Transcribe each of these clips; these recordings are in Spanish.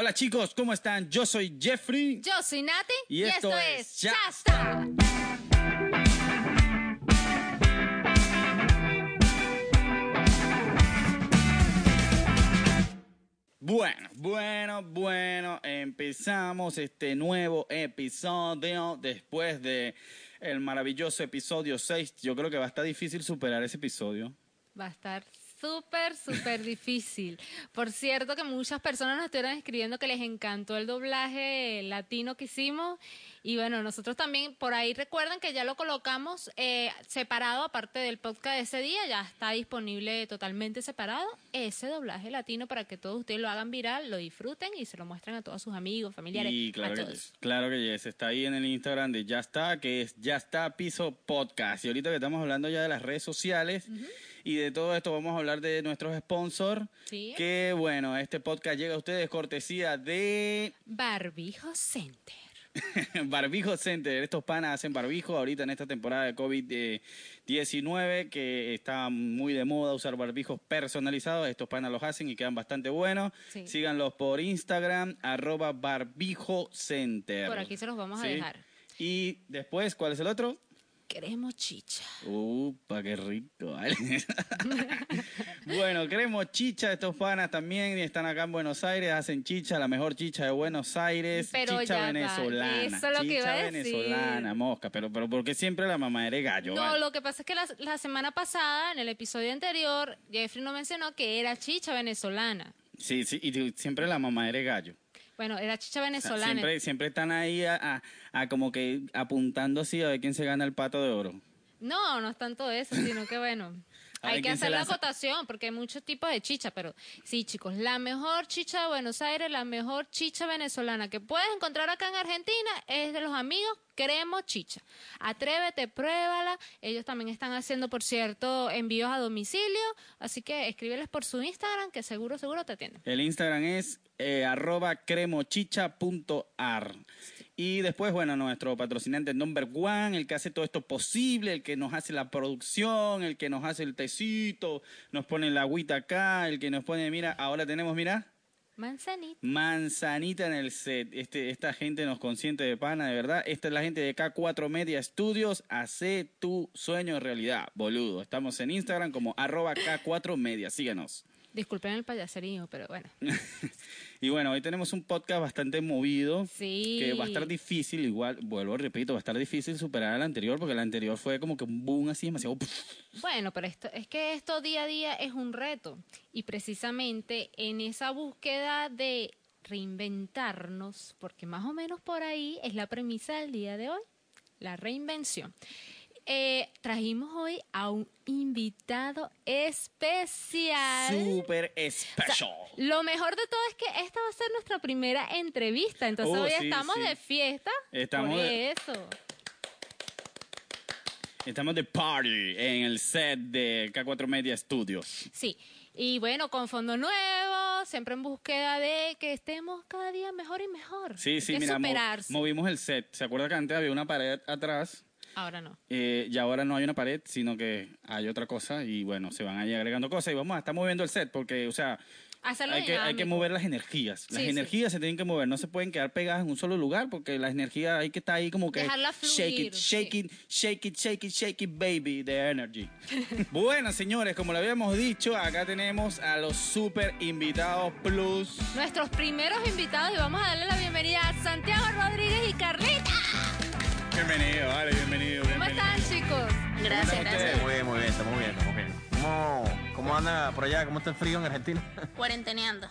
Hola chicos, ¿cómo están? Yo soy Jeffrey. Yo soy Nati Y esto es es está. Bueno, bueno, bueno, empezamos este nuevo episodio después de el maravilloso episodio 6. Yo creo que va a estar difícil superar ese episodio. Va a estar súper, súper difícil. Por cierto que muchas personas nos estuvieron escribiendo que les encantó el doblaje latino que hicimos. Y bueno, nosotros también por ahí recuerden que ya lo colocamos eh, separado, aparte del podcast de ese día, ya está disponible totalmente separado ese doblaje latino para que todos ustedes lo hagan viral, lo disfruten y se lo muestren a todos sus amigos, familiares, Y a claro que, todos. claro que yes, está ahí en el Instagram de Ya está, que es Ya está Piso Podcast. Y ahorita que estamos hablando ya de las redes sociales y de todo esto, vamos a hablar de nuestros sponsors. Sí. Que bueno, este podcast llega a ustedes cortesía de Barbijo Center. Barbijo Center. Estos panas hacen barbijo ahorita en esta temporada de COVID-19, que está muy de moda usar barbijos personalizados. Estos panas los hacen y quedan bastante buenos. Sí. Síganlos por Instagram, arroba barbijo center. Por aquí se los vamos a dejar. Y después, ¿cuál es el otro? Queremos chicha. Upa, qué rico, ¿vale? bueno, queremos chicha, estos panas también están acá en Buenos Aires, hacen chicha, la mejor chicha de Buenos Aires, Pero chicha venezolana. eso es lo que chicha iba a decir. venezolana, mosca, pero, pero porque siempre la mamá eres gallo, No, ¿vale? lo que pasa es que la, la semana pasada, en el episodio anterior, Jeffrey no mencionó que era chicha venezolana. Sí, sí, y siempre la mamá eres gallo. Bueno, era chicha venezolana. siempre, siempre están ahí a, a- a como que apuntando así a ver quién se gana el pato de oro. No, no es tanto eso, sino que bueno. A Hay que hacer la lanza. acotación porque hay muchos tipos de chicha, pero sí, chicos, la mejor chicha de Buenos Aires, la mejor chicha venezolana que puedes encontrar acá en Argentina es de los amigos Cremo Chicha. Atrévete, pruébala. Ellos también están haciendo, por cierto, envíos a domicilio, así que escríbeles por su Instagram que seguro, seguro te atienden. El Instagram es eh, arroba cremochicha.ar. Y después, bueno, nuestro patrocinante number one, el que hace todo esto posible, el que nos hace la producción, el que nos hace el tecito, nos pone la agüita acá, el que nos pone, mira, ahora tenemos, mira, Manzanita. manzanita en el set. Este, esta gente nos consiente de pana, de verdad. Esta es la gente de K4 Media Studios. Hace tu sueño realidad, boludo. Estamos en Instagram como arroba K4 Media. Síganos. Disculpen el payaserío, pero bueno. y bueno, hoy tenemos un podcast bastante movido. Sí. Que va a estar difícil, igual, vuelvo, repito, va a estar difícil superar al anterior, porque el anterior fue como que un boom así demasiado. Bueno, pero esto, es que esto día a día es un reto y precisamente en esa búsqueda de reinventarnos, porque más o menos por ahí es la premisa del día de hoy, la reinvención. Eh, trajimos hoy a un invitado especial. Super O sea, special. lo mejor de todo es que esta va a ser nuestra primera entrevista, entonces Oh, hoy sí, estamos sí. de fiesta. Estamos por de- eso. Estamos de party en el set de K4 Media Studios. Sí, y bueno, con fondo nuevo, siempre en búsqueda de que estemos cada día mejor y mejor. Sí, Hay sí, que mira, superarse. movimos el set. ¿Se acuerda que antes había una pared atrás? Ahora no. Eh, y ahora no hay una pared, sino que hay otra cosa y bueno, se van ahí agregando cosas y vamos a estar moviendo el set porque, o sea, Hacerlo hay que, hay que mover las energías. Las Sí, sí. energías se tienen que mover, no se pueden quedar pegadas en un solo lugar porque las energías hay que estar ahí como que Dejarla fluir, shake it, shake sí. it, shake it, shake it, shake it, baby, the energy. bueno, señores, como lo habíamos dicho, acá tenemos a los super invitados plus. Nuestros primeros invitados y vamos a darle la bienvenida a Santiago Rodríguez y Carlita. Bienvenido, vale, bienvenido, ¿Cómo bienvenido. están, chicos? Gracias, gracias. Muy bien, muy bien, estamos bien, estamos bien. ¿Cómo, ¿Cómo anda por allá? ¿Cómo está el frío en Argentina? Cuarenteneando.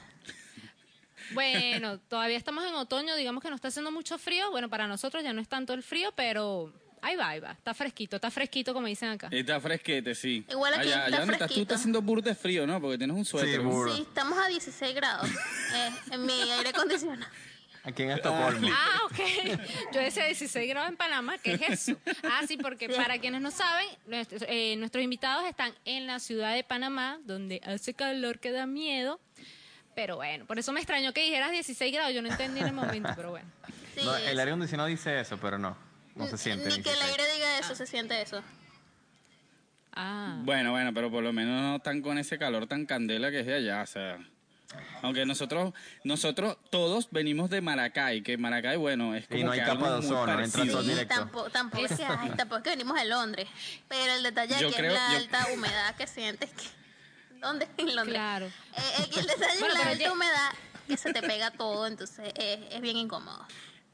Bueno, todavía estamos en otoño, digamos que no está haciendo mucho frío. Bueno, para nosotros ya no es tanto el frío, pero ahí va, ahí va. Está fresquito, está fresquito como dicen acá. Está fresquete, sí. Igual aquí allá, está allá donde estás tú fresquito. está haciendo burda de frío, ¿no? Porque tienes un suéter. Sí. Sí, estamos a 16 grados eh, en mi aire acondicionado. Aquí en Estocolmo. Ah, ok. Yo decía 16 grados en Panamá, ¿qué es eso? Ah, sí, porque para quienes no saben, nuestros, eh, nuestros invitados están en la ciudad de Panamá, donde hace calor que da miedo. Pero bueno, por eso me extrañó que dijeras 16 grados, yo no entendí en el momento, pero bueno. Sí, No, el aire acondicionado dice eso, pero no. No se siente. Ni que el 16. aire diga eso, se siente eso. Ah. Bueno, bueno, pero por lo menos no están con ese calor tan candela que es de allá, o sea. Aunque nosotros, nosotros todos venimos de Maracay, que Maracay, bueno, es como no hay que capa algo de muy ozono, parecido. entra todo Sí, directo. tampoco, tampoco, es que, ay, tampoco es que venimos de Londres. Pero el detalle Yo aquí creo- es la yo- alta humedad que sientes que. ¿Dónde? En Londres. Claro. Eh, aquí el detalle Bueno, es la alta ya- humedad que se te pega todo, entonces es, es bien incómodo.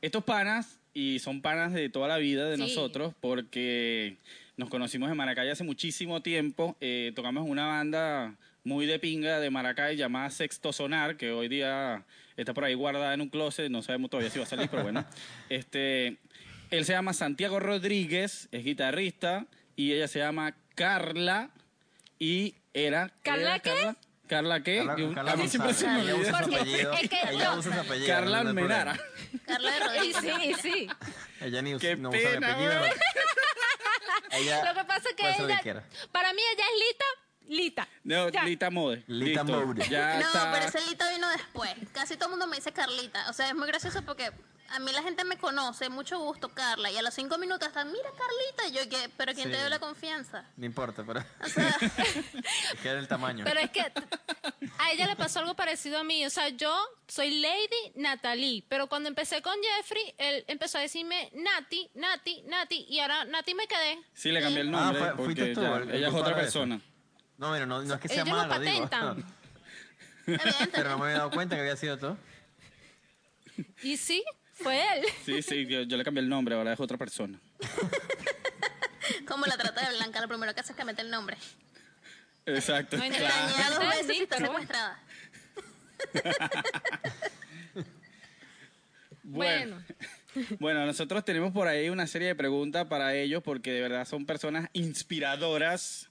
Estos panas, y son panas de toda la vida de Sí. nosotros, porque nos conocimos en Maracay hace muchísimo tiempo. eh, tocamos en una banda muy de pinga de Maracay llamada Sexto Sonar, que hoy día está por ahí guardada en un closet, no sabemos todavía si va a salir, pero bueno. Este, él se llama Santiago Rodríguez, es guitarrista, y ella se llama Carla, y era... ¿Carla era qué? Carla, ¿Carla qué? Carla- a mí siempre se me olvida. usa es que ella usa su apellido. Carla no. Almenara. Carla Rodríguez. sí, sí. Ella ni us- Qué no usa apellido. ella Lo que pasa es que ella, para mí ella es Lita, Lita. No, Ya. Lita Mode. Lita Listo. Mode. Ya No, está. pero ese Lita vino después. Casi todo el mundo me dice Carlita. O sea, es muy gracioso porque a mí la gente me conoce, mucho gusto, Carla. Y a los cinco minutos están, mira Carlita. Y yo, ¿qué? ¿Pero quién te dio la confianza? No importa, pero O sea, es que era el tamaño. Pero es que a ella le pasó algo parecido a mí. O sea, yo soy Lady Natalie, pero cuando empecé con Jeffrey, él empezó a decirme Nati, Nati, Nati, y ahora Nati me quedé. Sí, le cambié el Ah, nombre fuiste porque tú, ya- el- el ella es otra eso. No, mira, no, no es que sea Ellos lo malo, digo. patentan. evidentemente. Pero no me había dado cuenta que había sido tú. Y sí, fue él. Sí, sí, yo, yo le cambié el nombre, ahora es otra persona. Como la trata de Blanca, lo primero que hace es que mete el nombre. Exacto. No claro. Dañada dos veces y está bueno. secuestrada. Bueno. Bueno. Bueno, nosotros tenemos por ahí una serie de preguntas para ellos porque de verdad son personas inspiradoras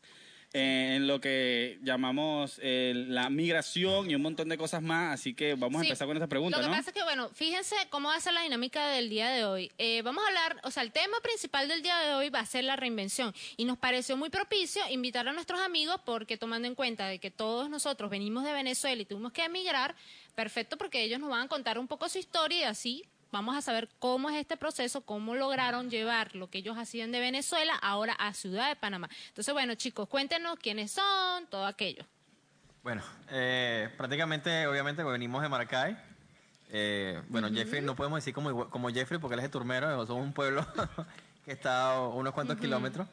en lo que llamamos eh, la migración y un montón de cosas más. Así que vamos a empezar con esta pregunta, Lo que ¿no? pasa es que, bueno, fíjense cómo va a ser la dinámica del día de hoy. Eh, vamos a hablar, o sea, el tema principal del día de hoy va a ser la reinvención. Y nos pareció muy propicio invitar a nuestros amigos porque tomando en cuenta de que todos nosotros venimos de Venezuela y tuvimos que emigrar, perfecto porque ellos nos van a contar un poco su historia y así vamos a saber cómo es este proceso, cómo lograron llevar lo que ellos hacían de Venezuela ahora a Ciudad de Panamá. Entonces, bueno, chicos, cuéntenos quiénes son, todo aquello. Bueno, eh, prácticamente, obviamente, venimos de Maracay. Eh, bueno, Jeffrey, no podemos decir como, como Jeffrey porque él es de Turmero, somos un pueblo que está a unos cuantos kilómetros.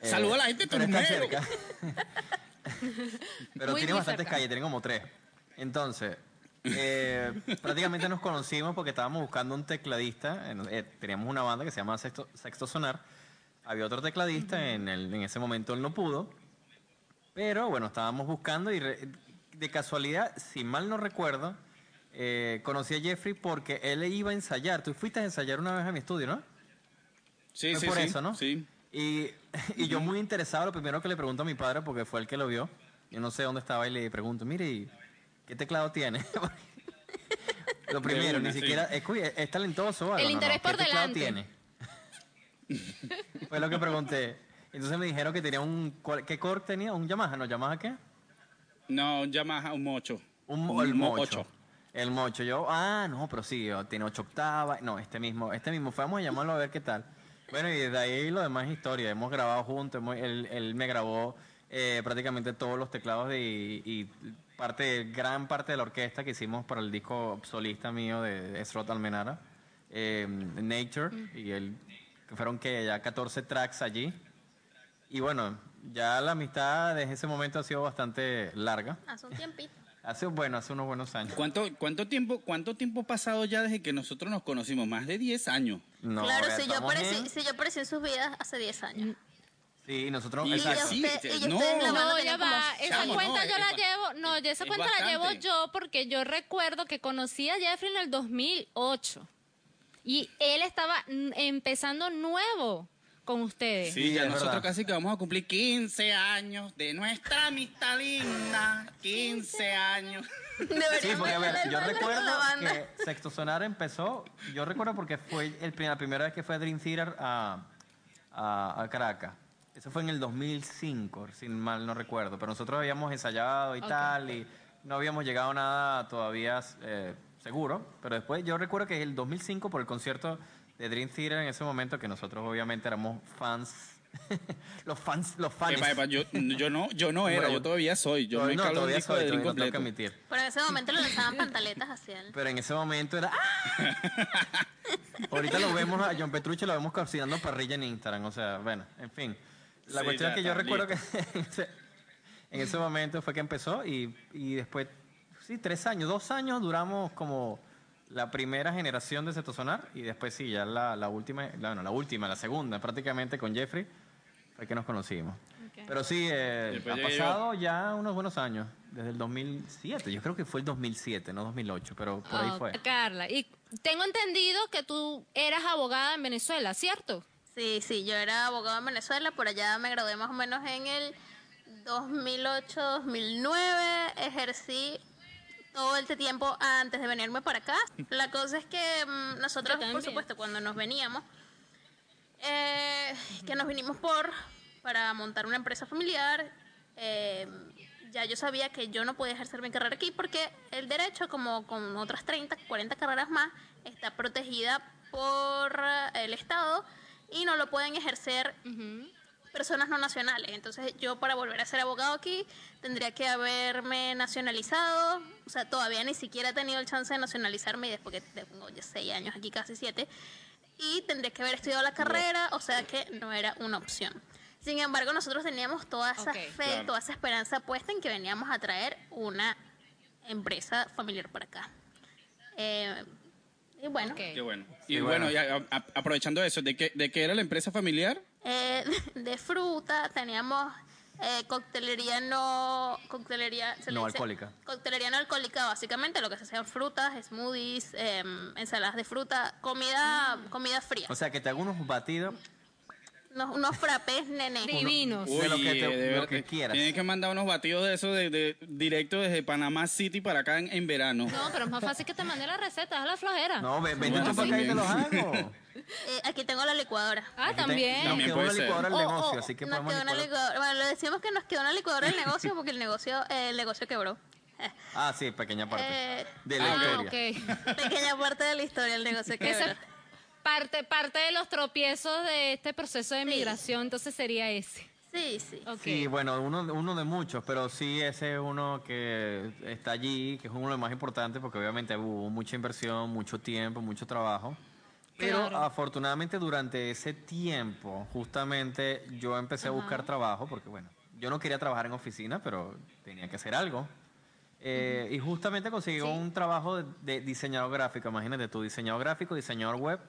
Eh, Saluda a la gente de Turmero. cerca. pero Muy, tiene muy bastantes cerca. calles, tiene como tres. Entonces, eh, prácticamente nos conocimos porque estábamos buscando un tecladista. eh, teníamos una banda que se llama Sexto, Sexto Sonar. Había otro tecladista, en, el- en ese momento él no pudo. Pero bueno, estábamos buscando y re- de casualidad, si mal no recuerdo, eh, conocí a Jeffrey porque él iba a ensayar. Tú fuiste a ensayar una vez a mi estudio, ¿no? Sí, Fue sí, por sí. eso, ¿no? Sí. Y, y yo muy interesado, lo primero que le pregunto a mi padre, porque fue el que lo vio, yo no sé dónde estaba, y le pregunto, mire, ¿y ¿qué teclado tiene? lo primero, ni siquiera, es, talentoso. algo? El No, no, interés ¿qué delante. tiene? fue lo que pregunté. Entonces me dijeron que tenía un, ¿cuál- ¿qué core tenía? ¿Un Yamaha? ¿No? ¿Yamaha qué? No, un Yamaha, un mocho. Un, Un el mo- mocho. ocho. El mocho. Yo, ah, no, pero sí, tiene ocho octavas. No, este mismo, este mismo. Fue, Vamos a llamarlo a ver qué tal. Bueno, y de ahí lo demás es historia. Hemos grabado juntos. hemos- él, él me grabó eh, prácticamente todos los teclados de, y, y parte, gran parte de la orquesta que hicimos para el disco solista mío de Esrot Almenara, eh, Nature. Y él, que fueron que ya 14 tracks allí. Y bueno, ya la amistad desde ese momento ha sido bastante larga. Hace un tiempito. Hace, bueno, hace unos buenos años. ¿Cuánto, cuánto, tiempo, ¿Cuánto tiempo ha pasado ya desde que nosotros nos conocimos? Más de 10 años. No, claro, si yo, aparecí, en- si yo aparecí en sus vidas hace 10 años. Sí, nosotros... Y- exacto. usted- y no. la banda No, ya tienen como va. Esa Chamo, cuenta no, yo la es llevo. No, esa es cuenta la llevo yo porque yo recuerdo que conocí a Jeffrey en el 2008. Y él estaba empezando nuevo con ustedes. Sí, ya nosotros verdad. casi que vamos a cumplir 15 años de nuestra amistad linda. 15 años. Sí, porque a ver, yo recuerdo que Sexto Sonar empezó, yo recuerdo porque fue el, la primera vez que fue a Dream Theater a, a, a Caracas. Eso fue en el 2005, si mal no recuerdo, pero nosotros habíamos ensayado y tal, y no habíamos llegado a nada todavía eh, seguro, pero después yo recuerdo que el 2005 por el concierto de Dream Theater en ese momento, que nosotros obviamente éramos fans los fans, los fans. Epa, epa, yo, yo no, yo no era, Bueno, yo todavía soy. Yo no, un todavía disco soy, de todavía no tengo que completo. admitir. Pero en ese momento le lanzaban pantaletas hacia él. Pero en ese momento era. ¡ah! Ahorita lo vemos a John Petrucci, lo vemos cocinando parrilla en Instagram. O sea, bueno, en fin. La Sí, cuestión ya es que yo recuerdo que en ese, en ese momento fue que empezó y, y después, sí, tres años, dos años duramos como la primera generación de Seto Sonar y después sí, ya la, la última, la, bueno, la última, la segunda prácticamente con Jeffrey fue que nos conocimos. Pero sí, eh, ha yo. pasado ya unos buenos años, desde el 2007, yo creo que fue el 2007, no 2008, pero por ahí Oh, fue. Carla, y tengo entendido que tú eras abogada en Venezuela, ¿cierto? Sí, sí, yo era abogado en Venezuela, por allá me gradué más o menos en el 2008-2009, ejercí todo este tiempo antes de venirme para acá. La cosa es que mm, nosotros, por supuesto, cuando nos veníamos, eh, que nos vinimos por para montar una empresa familiar, eh, ya yo sabía que yo no podía ejercer mi carrera aquí porque el derecho, como con otras 30, 40 carreras más, está protegida por eh, el Estado y no lo pueden ejercer personas no nacionales. Entonces yo para volver a ser abogado aquí tendría que haberme nacionalizado. O sea, todavía ni siquiera he tenido el chance de nacionalizarme y después que tengo ya seis años aquí, casi siete. Y tendría que haber estudiado la carrera, o sea que no era una opción. Sin embargo, nosotros teníamos toda esa Ok. fe, Claro. toda esa esperanza puesta en que veníamos a traer una empresa familiar para acá. Eh, y bueno. Qué bueno. Y Sí, bueno, bueno. ya, a- a- aprovechando eso, ¿de qué, ¿de qué era la empresa familiar? Eh, de fruta, teníamos eh, coctelería no coctelería se le No dice- alcohólica. Coctelería no alcohólica, básicamente lo que se hacían frutas, smoothies, em, ensaladas de fruta, comida comida fría. O sea, que te hago unos batidos Unos, unos frappés, nene. Divinos. De lo que te- de lo verdad, que quieras. Tienes que mandar unos batidos de eso de, de- directo desde Panamá City para acá en, en verano. No, pero es más fácil que te mande la receta, es la flojera. No, ve- vente Bueno, tú para acá y te los hago. Eh, aquí tengo la licuadora. Ah, también. Nos También quedó puede una licuadora Oh, negocio, oh, así que nos podemos quedó una licuar. licuadora. Bueno, le decimos que nos quedó una licuadora el negocio porque el negocio, eh, el negocio quebró. Ah, sí, pequeña parte. Eh, de la Ah, historia. ok. pequeña parte de la historia el negocio quebró. Esa parte, parte de los tropiezos de este proceso de migración, entonces sería ese. Sí, sí. Ok. Sí, bueno, uno, uno de muchos, pero sí ese es uno que está allí, que es uno de los más importantes porque obviamente hubo mucha inversión, mucho tiempo, mucho trabajo. Pero Claro. afortunadamente durante ese tiempo, justamente yo empecé a buscar trabajo porque, bueno, yo no quería trabajar en oficina, pero tenía que hacer algo. Eh, Y justamente conseguí un trabajo de, de diseñador gráfico, imagínate tú, diseñador gráfico, diseñador web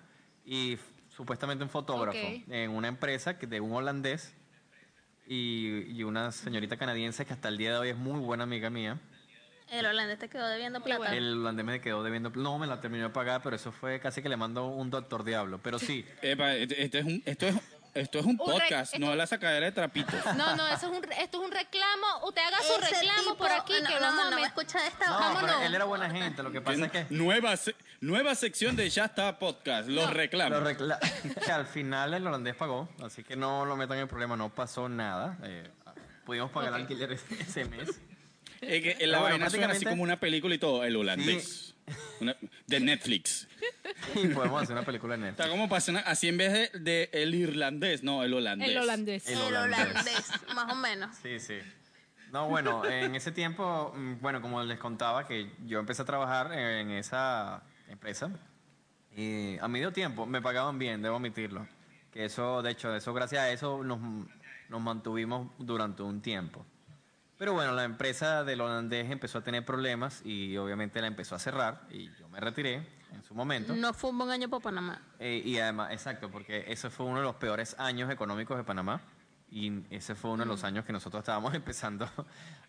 y supuestamente un fotógrafo en una empresa que de un holandés y, y una señorita canadiense que hasta el día de hoy es muy buena amiga mía. El holandés te quedó debiendo plata. bueno. El holandés me quedó debiendo, no me la terminó de pagar, pero eso fue casi que le mando un doctor diablo. Pero sí, Epa, este, este es un, esto, es, esto es un podcast, no la sacadera de trapitos. No, no, eso es un, esto es un reclamo. Usted haga su Ese reclamo tipo- por aquí, no, que no, vamos a no, met- va a escuchar esta no, pero él era buena gente. Lo que pasa es que nueva, se- nueva sección de Ya está podcast, los No. reclamos. Lo recla- que al final el holandés pagó, así que no lo metan en problema, no pasó nada. Eh, pudimos pagar alquiler ese, mes. Es que Pero la bueno, vaina suena así prácticamente- como una película y todo, el holandés. Una- de Netflix. Podemos hacer una película en Está Netflix. como pasando así en vez de, de el irlandés, no, el holandés. el holandés. El El holandés. holandés, más o menos. Sí, sí. No, bueno, en ese tiempo, mm, bueno, como les contaba, que yo empecé a trabajar en esa empresa y a medio tiempo me pagaban bien, debo admitirlo. Que eso, de hecho, eso gracias a eso nos, nos mantuvimos durante un tiempo. Pero bueno, la empresa del holandés empezó a tener problemas y obviamente la empezó a cerrar y yo me retiré en su momento. No fue un buen año para Panamá. Eh, y además, exacto, porque ese fue uno de los peores años económicos de Panamá y ese fue uno de los años que nosotros estábamos empezando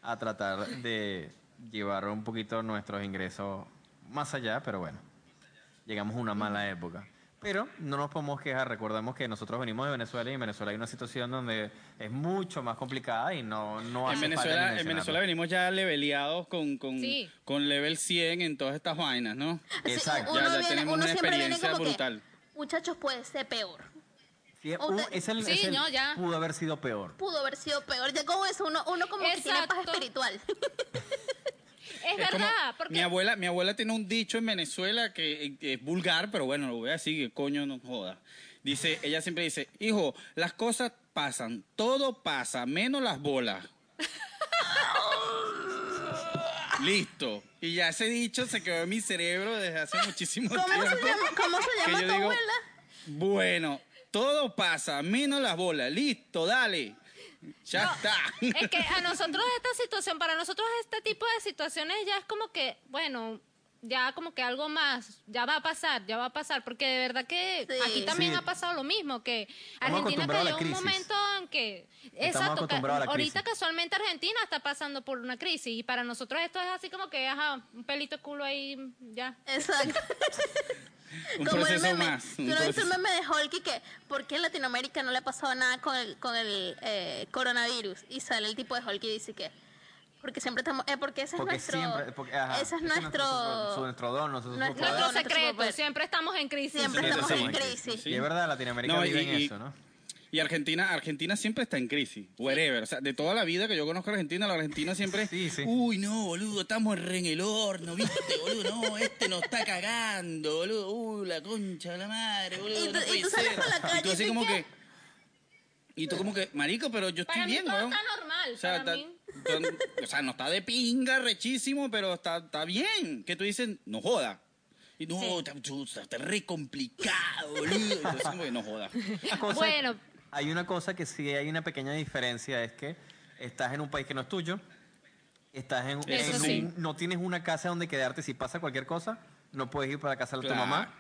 a tratar de llevar un poquito nuestros ingresos más allá, pero bueno, llegamos a una mala época. Pero no nos podemos quejar, recordemos que nosotros venimos de Venezuela y en Venezuela hay una situación donde es mucho más complicada y no, no En hace falta ni Venezuela, en. Venezuela venimos ya leveleados con, con, Sí. con level 100 en todas estas vainas, ¿no? Exacto. Ya- ya viene- tenemos una experiencia que, brutal. Muchachos, puede ser peor. Sí, es el- Sí, es el- no, ya. pudo haber sido peor. Pudo haber sido peor. Ya como eso, uno, uno como que tiene paz Exacto. espiritual. Es Es como- verdad, porque mi abuela, mi abuela tiene un dicho en Venezuela que, que es vulgar, pero bueno, lo voy a decir, que coño no joda. Dice, ella siempre dice, hijo, las cosas pasan, todo pasa, menos las bolas. Listo. Y ya ese dicho se quedó en mi cerebro desde hace muchísimo ¿Cómo tiempo. se llama, cómo se llama tu digo, abuela? Bueno, todo pasa, menos las bolas. Listo, dale. Ya está. Es que a nosotros esta situación, para nosotros este tipo de situaciones ya es como que, bueno, ya como que algo más, ya va a pasar, ya va a pasar, porque de verdad que Sí. aquí también Sí. ha pasado lo mismo, que Estamos Argentina cayó un momento en que, Estamos exacto, ahorita casualmente Argentina está pasando por una crisis y para nosotros esto es así como que, ajá, un pelito de culo ahí, ya. Exacto. Un Como el meme. más. ¿Tú no viste el meme de Hulk y que por qué en Latinoamérica no le ha pasado nada con el, con el eh, coronavirus? Y sale el tipo de Hulk y dice que porque siempre estamos... Eh, porque ese es Porque nuestro... siempre, porque, ajá, ese es nuestro... su- nuestro don, nuestro nuestro. Nuestro Nuestro secreto, siempre estamos en crisis. Siempre Sí, estamos sí, en crisis. Sí. Y es verdad, Latinoamérica No, vive y- en y- eso, ¿no? Y Argentina, Argentina siempre está en crisis, wherever. O sea, de toda la vida que yo conozco a Argentina, la Argentina siempre. Sí, sí. Uy, no, boludo, estamos re en el horno, ¿viste, boludo? No, este nos está cagando, boludo. Uy, la concha de la madre, boludo. Y tú- no y puede tú sales ser. por la Y tú calle así y como que. Y tú como que, marico, pero yo estoy Para mí bien, todo weón. está normal, O sea, para está- mí. O sea, no está de pinga, rechísimo, pero está, está bien. Que tú dices, no joda. Y no, Sí. está, está re complicado, boludo. Entonces, como que no joda. Cosa- Bueno. Hay una cosa que sí hay una pequeña diferencia, es que estás en un país que no es tuyo, estás en, Eso en sí. un- no tienes una casa donde quedarte si pasa cualquier cosa, no puedes ir para la casa de tu Claro. mamá,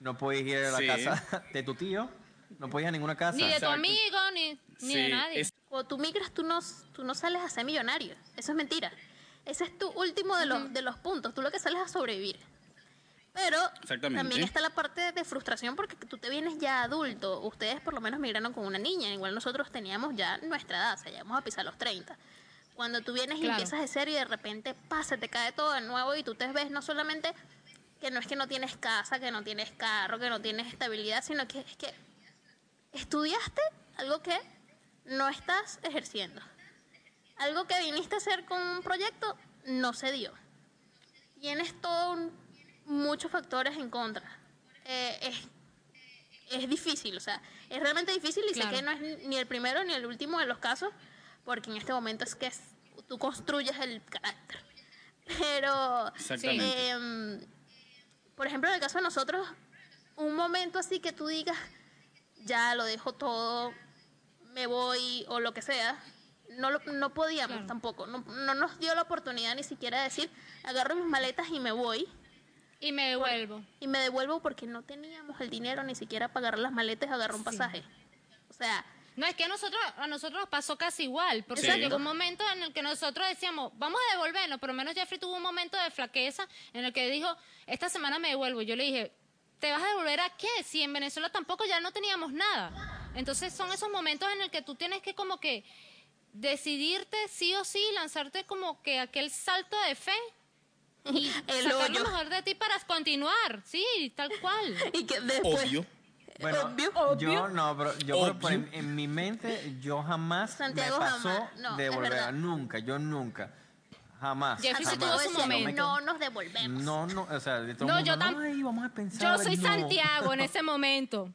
no puedes ir a la Sí. casa de tu tío, no puedes ir a ninguna casa. Ni de tu Exacto. amigo, ni, ni de nadie. es- Cuando tú migras, tú no, tú no sales a ser millonario. Eso es mentira. Ese es tu último de los, de los puntos. Tú lo que sales a sobrevivir. Pero Exactamente. también está la parte de frustración porque tú te vienes ya adulto. Ustedes por lo menos migraron con una niña. Igual nosotros teníamos ya nuestra edad. O sea, ya vamos a pisar los 30. Cuando tú vienes y empiezas de cero y de repente pasa, te cae todo de nuevo y tú te ves no solamente que no es que no tienes casa, que no tienes carro, que no tienes estabilidad, sino que es que estudiaste algo que no estás ejerciendo. Algo que viniste a hacer con un proyecto no se dio. Tienes todo un- muchos factores en contra. Eh, es, es difícil, o sea, es realmente difícil y Claro. sé que no es ni- el primero ni el último de los casos, porque en este momento es que es- tú construyes el carácter. Pero. Em, por ejemplo, en el caso de nosotros, un momento así que tú digas, ya lo dejo todo, me voy o lo que sea, no, lo- no podíamos Claro. tampoco. No, no nos dio la oportunidad ni siquiera de decir, agarro mis maletas y me voy Y me devuelvo. y me devuelvo porque no teníamos el dinero ni siquiera para agarrar las maletas y agarrar un Sí. pasaje. O sea, No, es que a nosotros, a nosotros nos pasó casi igual, porque Sí. llegó un momento en el que nosotros decíamos, vamos a devolvernos, por lo menos Jeffrey tuvo un momento de flaqueza en el que dijo, esta semana me devuelvo. Yo le dije, ¿te vas a devolver a qué? Si en Venezuela tampoco ya no teníamos nada. Entonces son esos momentos en el que tú tienes que como que decidirte sí o sí, lanzarte como que aquel salto de fe y El sacar hoyo. lo mejor de ti para continuar, sí, tal cual. y que después... Obvio. Bueno, Obvio. yo no, pero yo Obvio. en, en mi mente yo jamás Santiago me pasó jamás. No, de volver, nunca, yo nunca, jamás. Jeffrey sí jamás. tuvo su momento. No nos devolvemos. No, no, o sea, de todo No, el mundo, yo tam- "Ay, vamos a pensar. Yo soy no". Santiago en ese momento.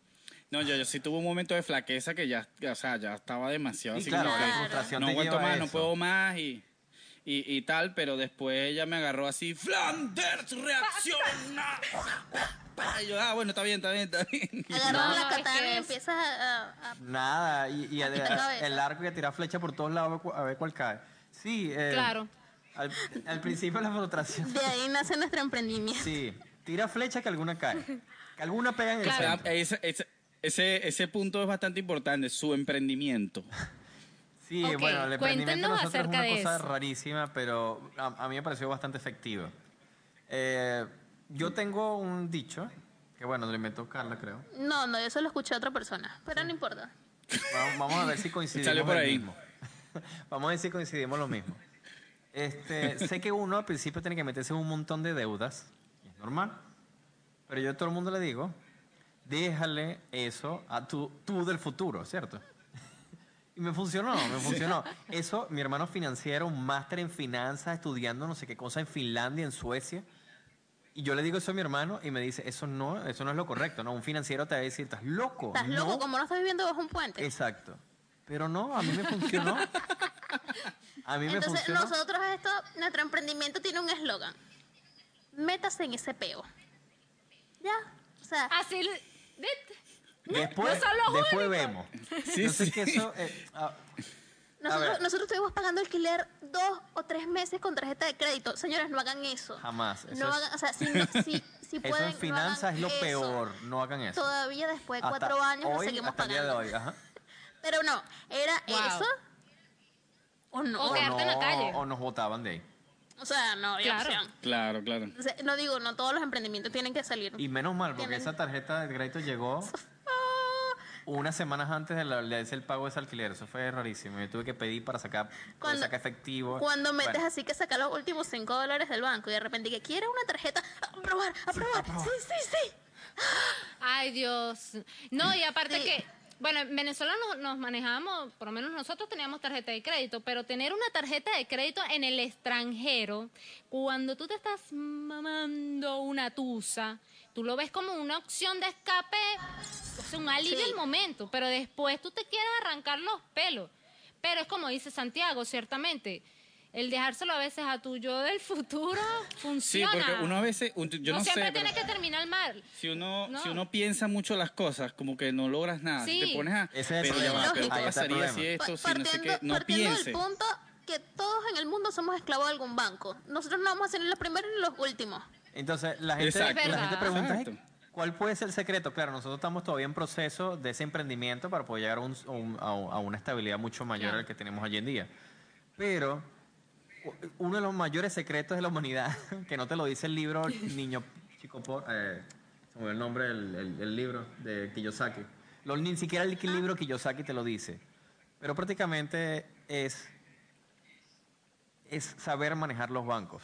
No, yo, yo sí tuve un momento de flaqueza que ya, o sea, ya estaba demasiado Sí, así claro, como la que frustración no te aguanto lleva a más, no eso. puedo más y, y, y tal, pero después ella me agarró así, Flanders reacciona. Y yo, ah, bueno, está bien, está bien, está bien. Agarras No, la es katana que y es- empiezas a- a- a Nada, y, y A quitar cabeza. el arco que tira flecha por todos lados a ver cu- a ver cuál cae. Sí, eh, Claro. Al, al principio la frustración. De ahí nace nuestro emprendimiento. Sí, tira flecha que alguna cae. Que alguna pega en el O sea, centro. ese, ese, ese, ese punto es bastante importante, su emprendimiento. Sí, Ok, bueno, el emprendimiento de nosotros es una de cosa eso. rarísima, pero a, a mí me pareció bastante efectivo. Eh, yo tengo un dicho, que bueno, lo inventó Carla, creo. No, no, eso lo escuché a otra persona, pero no importa. Vamos, vamos a ver si coincidimos Salió por ahí. mismo. Vamos a ver si coincidimos lo mismo. Este, sé que uno al principio tiene que meterse en un montón de deudas, es normal. Pero yo a todo el mundo le digo, déjale eso a tu, tú del futuro, ¿cierto? Y me funcionó, me funcionó. Eso, mi hermano financiero, un máster en finanzas, estudiando no sé qué cosa en Finlandia, en Suecia. Y yo le digo eso a mi hermano y me dice, eso no, eso no es lo correcto, ¿no? Un financiero te va a decir, estás loco. ¿Estás no". loco? como no estás viviendo bajo un puente? Exacto. Pero no, a mí me funcionó. A mí me Entonces, nosotros esto, nuestro emprendimiento tiene un eslogan. Métase en ese peo. Ya. O sea, Así. Después, No después vemos. Sí, Entonces sí. que eso, eh, ah, nosotros, nosotros estuvimos pagando alquiler dos o tres meses con tarjeta de crédito. Señores, no hagan eso. jamás. Eso, No es, hagan, o sea, si, no- si, si eso pueden, en no finanzas hagan es lo eso. peor. No hagan eso. Todavía después de Hasta cuatro años lo hoy, seguimos hasta el día pagando. de hoy. Ajá. Pero no, era Wow. eso o no. O O, quedarte en la no, calle. o nos botaban de ahí. O sea, no había Claro. opción. Claro, claro. Entonces, no digo, no todos los emprendimientos tienen que salir. Y menos mal, porque Tienen- esa tarjeta de crédito llegó unas semanas antes de, la, de hacer el pago de ese alquiler. Eso fue rarísimo. Yo tuve que pedir para sacar, Cuando- sacar efectivo. Cuando metes Bueno, así que saca los últimos 5 dólares del banco y de repente que quiere una tarjeta, aprobar, aprobar. Sí, sí, sí. Ay, Dios. No, y aparte Sí. que, bueno, en Venezuela nos, nos manejábamos, por lo menos nosotros teníamos tarjeta de crédito, pero tener una tarjeta de crédito en el extranjero, cuando tú te estás mamando una tusa, tú lo ves como una opción de escape, o sea, un alivio Sí. momento, pero después tú te quieres arrancar los pelos. Pero es como dice Santiago, ciertamente. El dejárselo a veces a tu yo del futuro Sí, funciona. porque uno a veces, un- yo no, siempre sé, tiene que terminar mal. si uno, No. si uno piensa mucho las cosas, como que no logras nada. Si Sí. te pones a, Ese es el pero ya va, pero ¿qué pasaría si esto, si no sé qué? No partiendo punto que todos en el mundo somos esclavos de algún banco. Nosotros no vamos a ser ni los primeros ni los últimos. Entonces, la gente, Exacto. La gente pregunta, "Ay, Exacto. ¿cuál puede ser el secreto? Claro, nosotros estamos todavía en proceso de ese emprendimiento para poder llegar a, un- a un- a un- a una estabilidad mucho mayor Claro. al que tenemos hoy en día. Pero uno de los mayores secretos de la humanidad, que no te lo dice el libro Niño Chico Po- eh, se me el nombre del el- el libro de Kiyosaki. Lo- ni siquiera el libro Kiyosaki te lo dice. Pero prácticamente es, es saber manejar los bancos.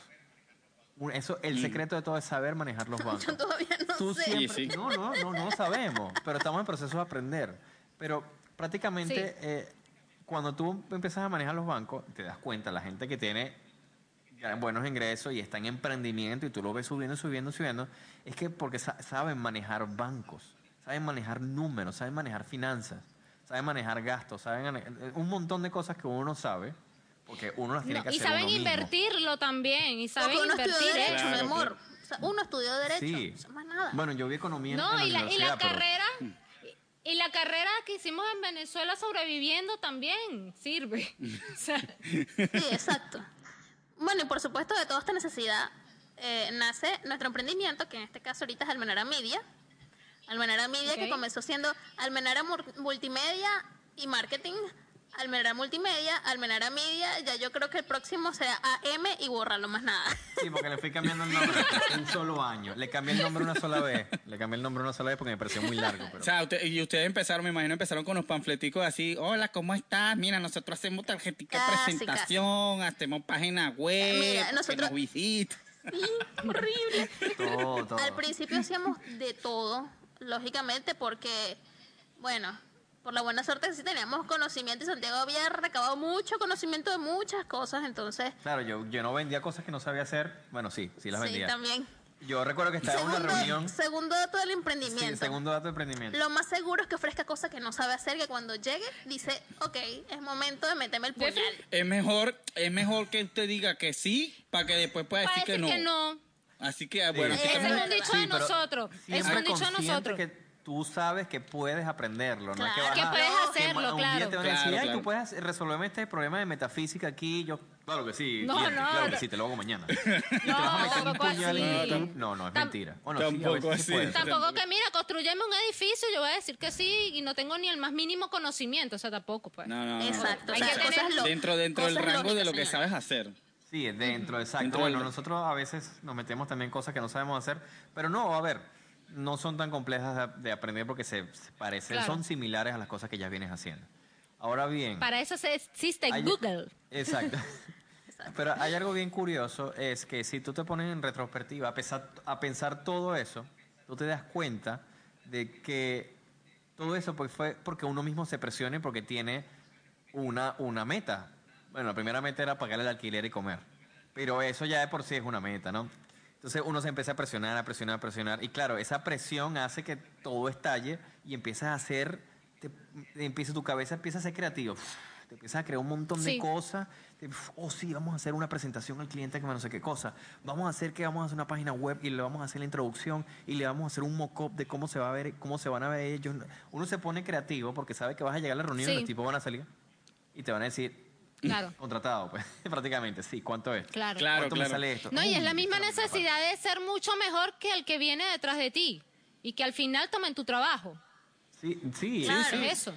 Eso, el secreto de todo es saber manejar los bancos. Yo todavía no Tú sé. siempre, Sí, sí. no, no, no, no lo sabemos, pero estamos en proceso de aprender. Pero prácticamente Sí. eh, cuando tú empiezas a manejar los bancos, te das cuenta, la gente que tiene buenos ingresos y está en emprendimiento y tú lo ves subiendo, subiendo, subiendo, es que porque sa- saben manejar bancos, saben manejar números, saben manejar finanzas, saben manejar gastos, saben un montón de cosas que uno no sabe, porque uno las tiene No, que y hacer saben uno mismo. invertirlo también, y saben uno invertir estudió Derecho, mi amor. claro. O sea, uno estudió Derecho. Sí. Eso más nada. Bueno, yo vi economía en- No, en y la, y la universidad, pero- carrera, y, y la carrera que hicimos en Venezuela sobreviviendo también sirve. O sea, Sí, exacto. Bueno, y por supuesto, de toda esta necesidad eh, nace nuestro emprendimiento, que en este caso ahorita es Almenara Media. Almenara Media, que comenzó siendo Almenara Multimedia y Marketing. Almenara Multimedia, Almenara Media. Ya yo creo que el próximo sea AM y bórralo más nada. Sí, porque le fui cambiando el nombre un solo año. Le cambié el nombre una sola vez. Le cambié el nombre una sola vez porque me pareció muy largo. Pero... O sea, usted- y ustedes empezaron, me imagino, empezaron con los panfleticos así, hola, ¿cómo estás? Mira, nosotros hacemos tarjetica de Casi, presentación, hacemos página web, Mira, que nosotros- nos visita. Sí, horrible. todo, todo. Al principio hacíamos de todo, lógicamente, porque, bueno, por la buena suerte que sí teníamos conocimiento y Santiago había recabado mucho conocimiento de muchas cosas, entonces, Claro, yo, yo no vendía cosas que no sabía hacer. Bueno, sí, sí las sí, vendía. también. Yo recuerdo que estaba en una reunión. segundo dato del Sí, emprendimiento. segundo dato de emprendimiento. Lo más seguro es que ofrezca cosas que no sabe hacer, que cuando llegue dice, ok, es momento de meterme el puñal. Es mejor, es mejor que usted diga que sí, para que después pueda decir decir que que no. no. Así que, bueno, aquí Ese Ese estamos- es un dicho Sí, de nosotros. Ese es un dicho de nosotros. que tú sabes que puedes aprenderlo, no es que vas Que a- puedes que hacerlo, un día claro. te van a decir, Claro, ay, claro. tú puedes resolverme este problema de metafísica aquí. Yo, claro que sí. No, cliente, no, claro que sí, te lo hago mañana. No, vas a meter un tampoco puñal en así. YouTube. No, no, es mentira. A Tampoco sí así. Tampoco que, mira, construyeme un edificio, yo voy a decir que sí y no tengo ni el más mínimo conocimiento, o sea, tampoco, pues. No, no, no. Exacto, Hay o sea, que cosas lo- Dentro, dentro del rango de lo que señora. sabes hacer. Sí, es dentro, exacto. Dentro bueno, del- nosotros a veces nos metemos también cosas que no sabemos hacer, pero no, a ver, no son tan complejas de, de aprender porque se, se parecen, Claro. son similares a las cosas que ya vienes haciendo. Ahora bien, Para eso se existe Hay- Google. Exacto. Pero hay algo bien curioso, es que si tú te pones en retrospectiva a, pesar- a pensar todo eso, tú te das cuenta de que todo eso pues fue porque uno mismo se presione porque tiene una, una meta. Bueno, la primera meta era pagar el alquiler y comer. Pero eso ya de por sí es una meta, ¿no? Entonces uno se empieza a presionar, a presionar, a presionar. Y claro, esa presión hace que todo estalle y empiezas a hacer, te, empieza, tu cabeza empieza a ser creativa. Te empiezas a crear un montón de cosas. Te- Oh, sí, vamos a hacer una presentación al cliente que no sé qué cosa. Vamos a hacer que vamos a hacer una página web y le vamos a hacer la introducción y le vamos a hacer un mock-up de cómo se va a ver, cómo se van a ver ellos. Uno se pone creativo porque sabe que vas a llegar a la reunión y los tipos van a salir y te van a decir, Claro, contratado, pues, prácticamente, sí, ¿cuánto es? claro. Claro, ¿Cuánto me claro. sale esto? No, y es la misma necesidad de ser mucho mejor que el que viene detrás de ti y que al final tomen tu trabajo. Sí, sí, Claro, sí. eso.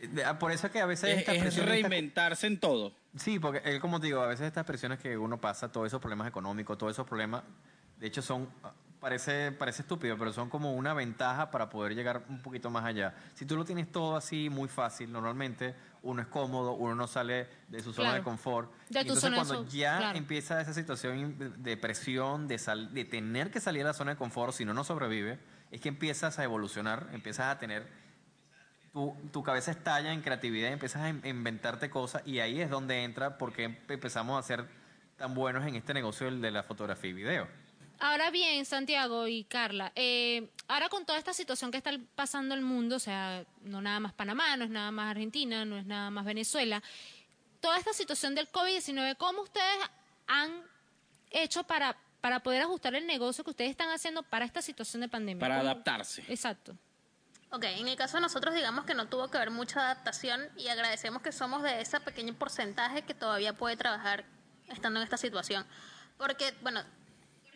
Eh, Por eso es que a veces Es, estas es reinventarse en todo. Sí, porque eh, como te digo, a veces estas presiones que uno pasa, todos esos problemas económicos, todos esos problemas, de hecho son, ah, parece, parece estúpido, pero son como una ventaja para poder llegar un poquito más allá. Si tú lo tienes todo así muy fácil, normalmente uno es cómodo, uno no sale de su zona Claro. de confort. Y entonces cuando ya claro. empieza esa situación de- presión, de, sal- de tener que salir de la zona de confort, si no, no sobrevive, es que empiezas a evolucionar, empiezas a tener tu, tu cabeza estalla en creatividad y empiezas a in- inventarte cosas y ahí es donde entra porque em- empezamos a ser tan buenos en este negocio de la fotografía y video. Ahora bien, Santiago y Carla, eh, ahora con toda esta situación que está pasando el mundo, o sea, no nada más Panamá, no es nada más Argentina, no es nada más Venezuela, toda esta situación del COVID-19, ¿cómo ustedes han hecho para, para poder ajustar el negocio que ustedes están haciendo para esta situación de pandemia? Para ¿Cómo? adaptarse. Exacto. Ok, en el caso de nosotros digamos que no tuvo que haber mucha adaptación y agradecemos que somos de ese pequeño porcentaje que todavía puede trabajar estando en esta situación. Porque, bueno,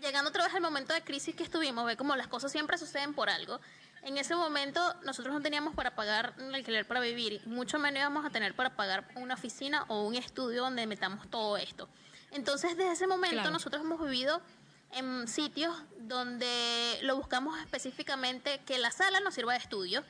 llegando otra vez al momento de crisis que estuvimos, ve como las cosas siempre suceden por algo. En ese momento nosotros no teníamos para pagar un alquiler para vivir, mucho menos íbamos a tener para pagar una oficina o un estudio donde metamos todo esto. Entonces, desde ese momento Claro. nosotros hemos vivido en sitios donde lo buscamos específicamente que la sala nos sirva de estudio,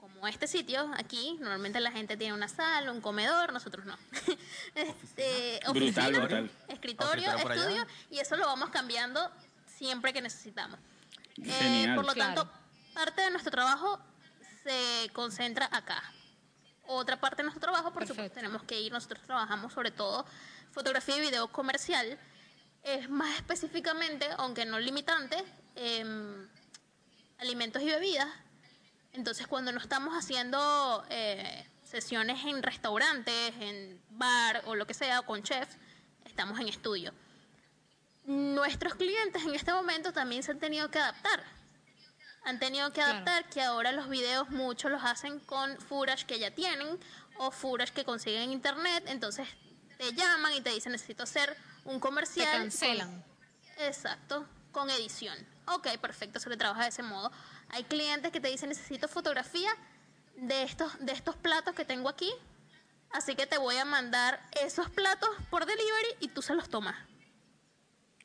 como este sitio aquí, normalmente la gente tiene una sala, un comedor, nosotros no. este, Brutal, oficina, brutal. Escritorio, allá. estudio, y eso lo vamos cambiando siempre que necesitamos. Eh, por lo Claro. tanto, parte de nuestro trabajo se concentra acá. Otra parte de nuestro trabajo, por supuesto, Perfecto. tenemos que ir, nosotros trabajamos sobre todo fotografía y video comercial, es más específicamente, aunque no limitante, em, alimentos y bebidas. Entonces, cuando no estamos haciendo eh, sesiones en restaurantes, en bar o lo que sea, con chefs, estamos en estudio. Nuestros clientes en este momento también se han tenido que adaptar. Han tenido que Claro. adaptar que ahora los videos muchos los hacen con footage que ya tienen o footage que consiguen en internet. Entonces te llaman y te dicen necesito hacer un comercial. con- cancelan. Exacto, con edición. Ok, perfecto, se le trabaja de ese modo. Hay clientes que te dicen necesito fotografía de estos, de estos platos que tengo aquí, así que te voy a mandar esos platos por delivery y tú se los tomas.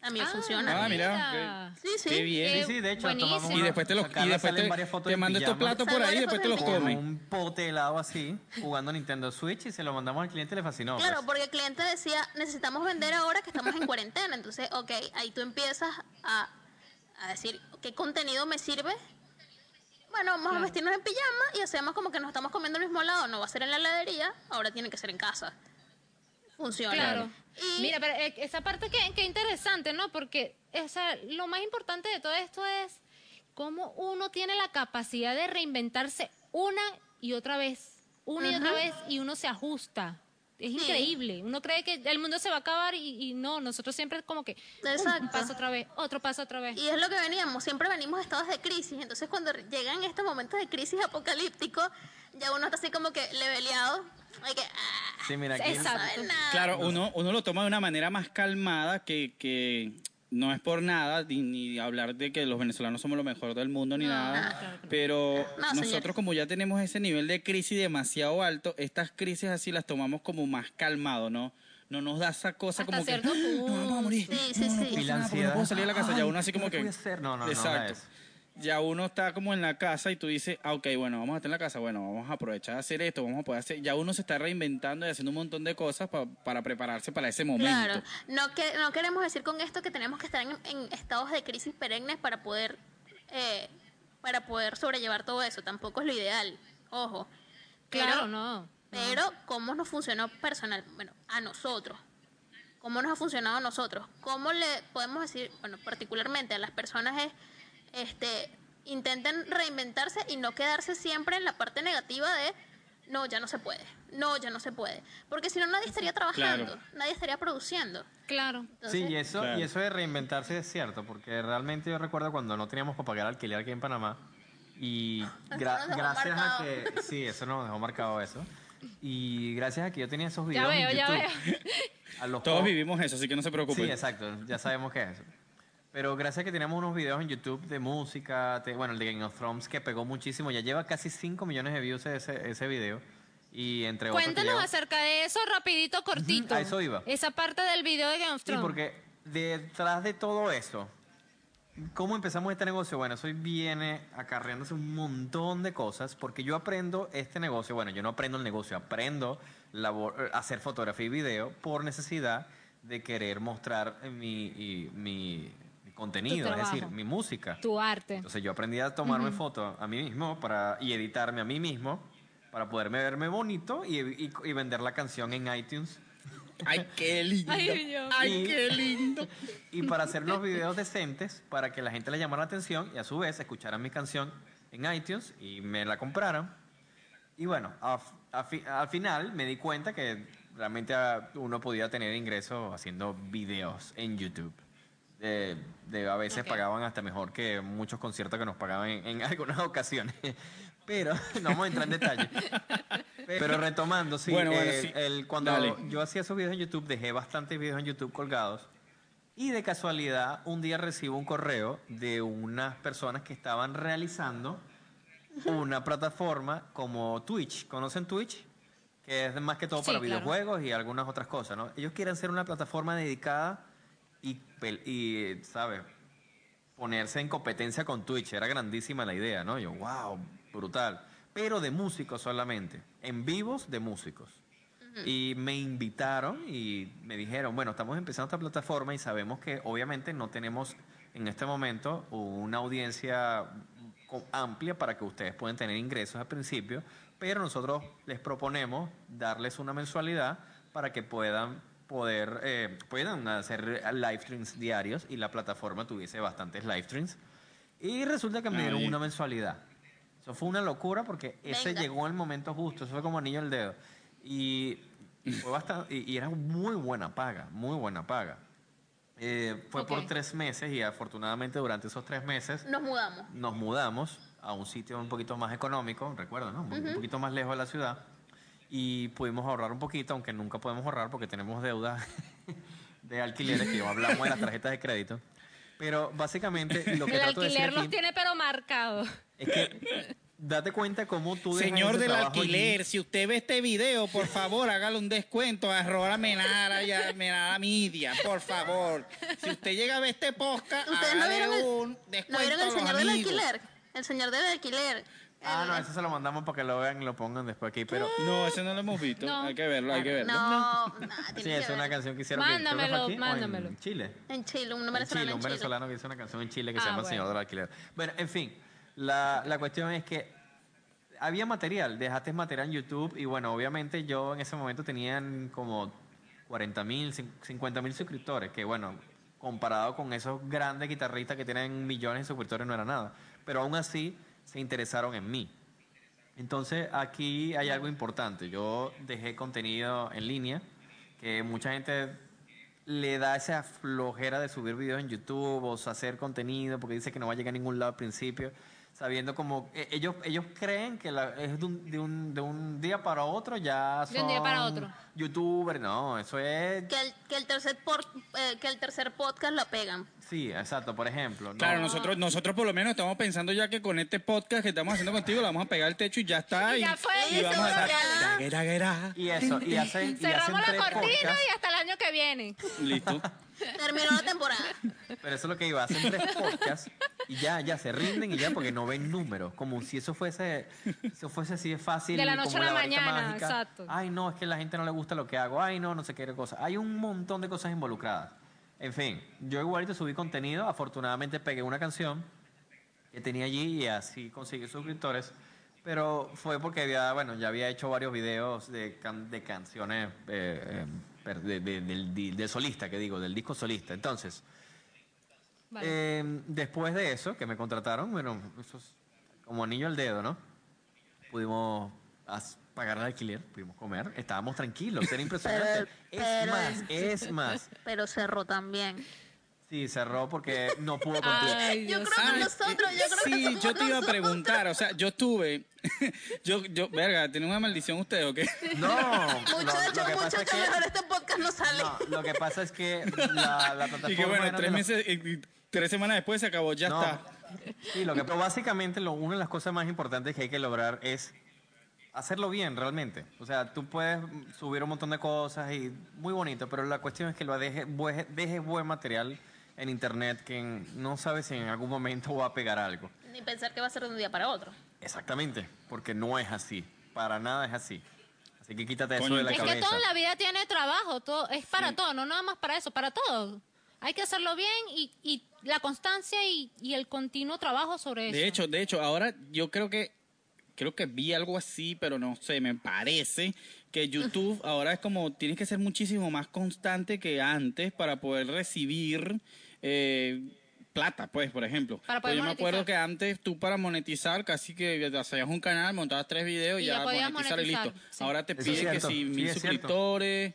También Ah, funciona. Ah, mira. Sí, sí. Qué bien. Eh, Sí, sí, de hecho, tomamos Y después te los, a y Carla después te, varias fotos te mando estos platos por ahí y después te los comes. Un pote de helado así, jugando Nintendo Switch y se lo mandamos al cliente y le fascinó. Claro, pues. porque el cliente decía, necesitamos vender ahora que estamos en cuarentena. Entonces, ok, ahí tú empiezas a, a decir, ¿qué contenido me sirve? Bueno, vamos a vestirnos en pijama y hacemos como que nos estamos comiendo el mismo helado. No va a ser en la heladería, ahora tiene que ser en casa. Funciona. Claro. Y Mira, pero eh, esa parte que, que interesante, ¿no? Porque esa, lo más importante de todo esto es cómo uno tiene la capacidad de reinventarse una y otra vez, una y otra vez, y uno se ajusta. Es Sí. increíble. Uno cree que el mundo se va a acabar y, y no, nosotros siempre como que Exacto. un paso otra vez, otro paso otra vez. Y es lo que veníamos, siempre venimos de estados de crisis. Entonces, cuando llegan estos momentos de crisis apocalípticos, ya uno está así como que leveleado. Hay que. ah, Sí, mira, aquí Exacto. no nada. Claro, uno, uno lo toma de una manera más calmada que, que no es por nada, ni, ni hablar de que los venezolanos somos lo mejor del mundo ni No, nada, no, claro que no. pero señor. nosotros como ya tenemos ese nivel de crisis demasiado alto, estas crisis así las tomamos como más calmado, ¿no? No nos da esa cosa Hasta como que cierto "No, vamos a morir, Sí, sí, no, no sí. puedo Y la nada porque no puedo salir de la casa, ya ansiedad. uno así como Ay, ¿qué que hacer? No, no, no, Exacto. no. Ya uno está como en la casa y tú dices, ah, ok, bueno, vamos a estar en la casa, bueno, vamos a aprovechar de hacer esto, vamos a poder hacer, ya uno se está reinventando y haciendo un montón de cosas pa- para prepararse para ese momento. Claro, no, que, no queremos decir con esto que tenemos que estar en, en estados de crisis perennes para poder, eh, para poder sobrellevar todo eso. Tampoco es lo ideal, ojo. Pero- claro, no. Pero, ¿cómo nos funcionó personal? Bueno, a nosotros. ¿Cómo nos ha funcionado a nosotros? ¿Cómo le podemos decir, bueno, particularmente a las personas es, este, intenten reinventarse y no quedarse siempre en la parte negativa de no, ya no se puede, no, ya no se puede. Porque si no, nadie estaría trabajando, Claro. nadie estaría produciendo. Claro. Entonces, Sí, y eso, Claro. y eso de reinventarse es cierto, porque realmente yo recuerdo cuando no teníamos para pagar alquiler aquí en Panamá y gra- gracias a que sí, eso nos dejó marcado eso. Y gracias a que yo tenía esos Ya videos veo, en ya YouTube, veo. a los Todos vivimos eso, así que no se preocupen. Sí, exacto, ya sabemos qué es eso. Pero gracias a que tenemos unos videos en YouTube de música, te- bueno, el de Game of Thrones que pegó muchísimo, ya lleva casi 5 millones de views ese, ese video. Y entre Cuéntanos acerca de eso rapidito, cortito. a eso iba. Esa parte del video de Game of Sí, Thrones. porque detrás de todo eso, ¿cómo empezamos este negocio? Bueno, eso viene acarreándose un montón de cosas, porque yo aprendo este negocio, bueno, yo no aprendo el negocio, aprendo labor- hacer fotografía y video por necesidad de querer mostrar mi, y- mi, mi contenido, es decir, mi música. Tu arte. Entonces yo aprendí a tomarme fotos a mí mismo para, y editarme a mí mismo para poderme verme bonito y, y- y vender la canción en iTunes. Ay, qué lindo. Ay, Dios. Ay, Y- qué lindo. y para hacer unos videos decentes para que la gente le llamara la atención y a su vez escucharan mi canción en iTunes y me la compraran. Y bueno, a- a fi- al final me di cuenta que realmente ah, uno podía tener ingresos haciendo videos en YouTube. De, de- a veces Ok. pagaban hasta mejor que muchos conciertos que nos pagaban en, en algunas ocasiones. Pero no vamos a entrar en detalle. Pero retomando, sí, Bueno, bueno, eh, sí. el- cuando Dale. yo hacía esos videos en YouTube, dejé bastantes videos en YouTube colgados. Y de casualidad, un día recibo un correo de unas personas que estaban realizando una plataforma como Twitch. ¿Conocen Twitch? Que es más que todo Sí, para claro. videojuegos y algunas otras cosas, ¿no? Ellos quieren hacer una plataforma dedicada y, y ¿sabes? Ponerse en competencia con Twitch. Era grandísima la idea, ¿no? Yo, wow, brutal. Pero de músicos solamente. En vivos de músicos. Y me invitaron y me dijeron, bueno, estamos empezando esta plataforma y sabemos que obviamente no tenemos en este momento una audiencia amplia para que ustedes puedan tener ingresos al principio, pero nosotros les proponemos darles una mensualidad para que puedan poder eh, puedan hacer live streams diarios y la plataforma tuviese bastantes live streams y resulta que me dieron una mensualidad eso fue una locura porque ese Venga. llegó el momento justo, eso fue como anillo al dedo. Y, y fue bastante, y, y era muy buena paga, muy buena paga. Eh, fue por Ok. tres meses y afortunadamente durante esos tres meses Nos mudamos. nos mudamos a un sitio un poquito más económico, recuerda, ¿no? Un, po- un poquito más lejos de la ciudad. Y pudimos ahorrar un poquito, aunque nunca podemos ahorrar porque tenemos deuda de alquileres, que hablamos de las tarjetas de crédito. Pero básicamente lo que El trato de decir alquiler los aquí tiene pero marcado. es que date cuenta cómo tú dejas Señor ese del trabajo allí. alquiler, si usted ve este video, por favor, hágale un descuento a Rora Menara y a Menara Media, por favor. Si usted llega a ver este podcast, ¿Ustedes no hágale vieron el, un descuento ¿no vieron a el los señor del amigos. alquiler? El señor del alquiler. Ah, no, eso se lo mandamos para que lo vean y lo pongan después aquí. Pero No, ese no lo hemos visto. No. hay que verlo, hay que verlo. No, nah, sí, es una canción que hicieron. que creo que fue Mándamelo, aquí o mándamelo. En Chile. En Chile, un En venezolano Chile, en un Chile. venezolano que hizo una canción en Chile que se Ah, llama El Señor bueno. del Alquiler. Bueno, en fin, la, la cuestión es que había material, dejaste material en YouTube y bueno, obviamente yo en ese momento tenían como 40 mil, 50 mil suscriptores, que bueno, comparado con esos grandes guitarristas que tienen millones de suscriptores no era nada, pero aún así se interesaron en mí. Entonces aquí hay algo importante. Yo dejé contenido en línea que mucha gente le da esa flojera de subir videos en YouTube o hacer contenido porque dice que no va a llegar a ningún lado al principio, sabiendo como eh, ellos ellos creen que la- es de un, de, un, de un día para otro ya son De un día para otro. youtubers, no, eso es Que el, que el tercer por- eh, que el tercer podcast lo pegan. Sí, exacto, por ejemplo, no. Claro, nosotros, nosotros por lo menos estamos pensando ya que con este podcast que estamos haciendo contigo, lo vamos a pegar al techo y ya está. Y ya fue, y y vamos a estar. y eso y hacen y Cerramos hacen la tres cortina podcasts. y hasta el año que viene. Listo. Terminó la temporada. Pero eso es lo que iba, hacen tres podcasts y ya, ya se rinden y ya porque no ven números. Como si eso fuese, eso fuese así de fácil. De la noche como a la mañana, mágica. exacto. Ay, no, es que a la gente no le gusta lo que hago. Ay, no, no sé qué cosa. Hay un montón de cosas involucradas. En fin, yo igualito subí contenido. Afortunadamente pegué una canción que tenía allí y así conseguí suscriptores. Pero fue porque había, bueno, ya había hecho varios videos de, can- de canciones eh, per- de, de- del solista, que digo, del disco solista. Entonces, Vale. Eh, después de eso, que me contrataron, bueno, eso es como anillo al dedo, ¿no? Pudimos pagar el alquiler, pudimos comer, estábamos tranquilos, era impresionante. Pero- es pero- más, es más. Pero cerró también. Sí, cerró porque no pudo cumplir. Ay, Yo Dios creo que nosotros, yo creo que Sí, somos yo te iba a nosotros. preguntar, o sea, yo estuve, yo, yo, verga, ¿tiene una maldición usted o qué? No, Muchachos, pasa es muchachos, que- mejor este podcast no sale. no, lo que pasa es que la, la plataforma Y que bueno, tres meses, y tres semanas después se acabó, ya No. está. Sí, lo que pero básicamente lo, una de las cosas más importantes que hay que lograr es hacerlo bien realmente. O sea, tú puedes subir un montón de cosas y muy bonito, pero la cuestión es que lo dejes dejes buen material en internet que no sabes si en algún momento va a pegar algo. Ni pensar que va a ser de un día para otro. Exactamente, porque no es así. Para nada es así. Así que quítate Coño, eso de la Es cabeza. que todo en la vida tiene trabajo, todo es para todo, no nada más para eso, para todo. Hay que hacerlo bien y, y la constancia y, y el continuo trabajo sobre eso. De hecho, de hecho, ahora yo creo que creo que vi algo así, pero no sé, me parece que YouTube ahora es como tienes que ser muchísimo más constante que antes para poder recibir eh, plata, pues, por ejemplo. Para Pues poder yo me acuerdo monetizar. que antes tú para monetizar casi que hacías un canal, montabas tres videos y, Y ya podías monetizar y listo. monetizar, sí. Ahora te piden que si sí, mil cierto. suscriptores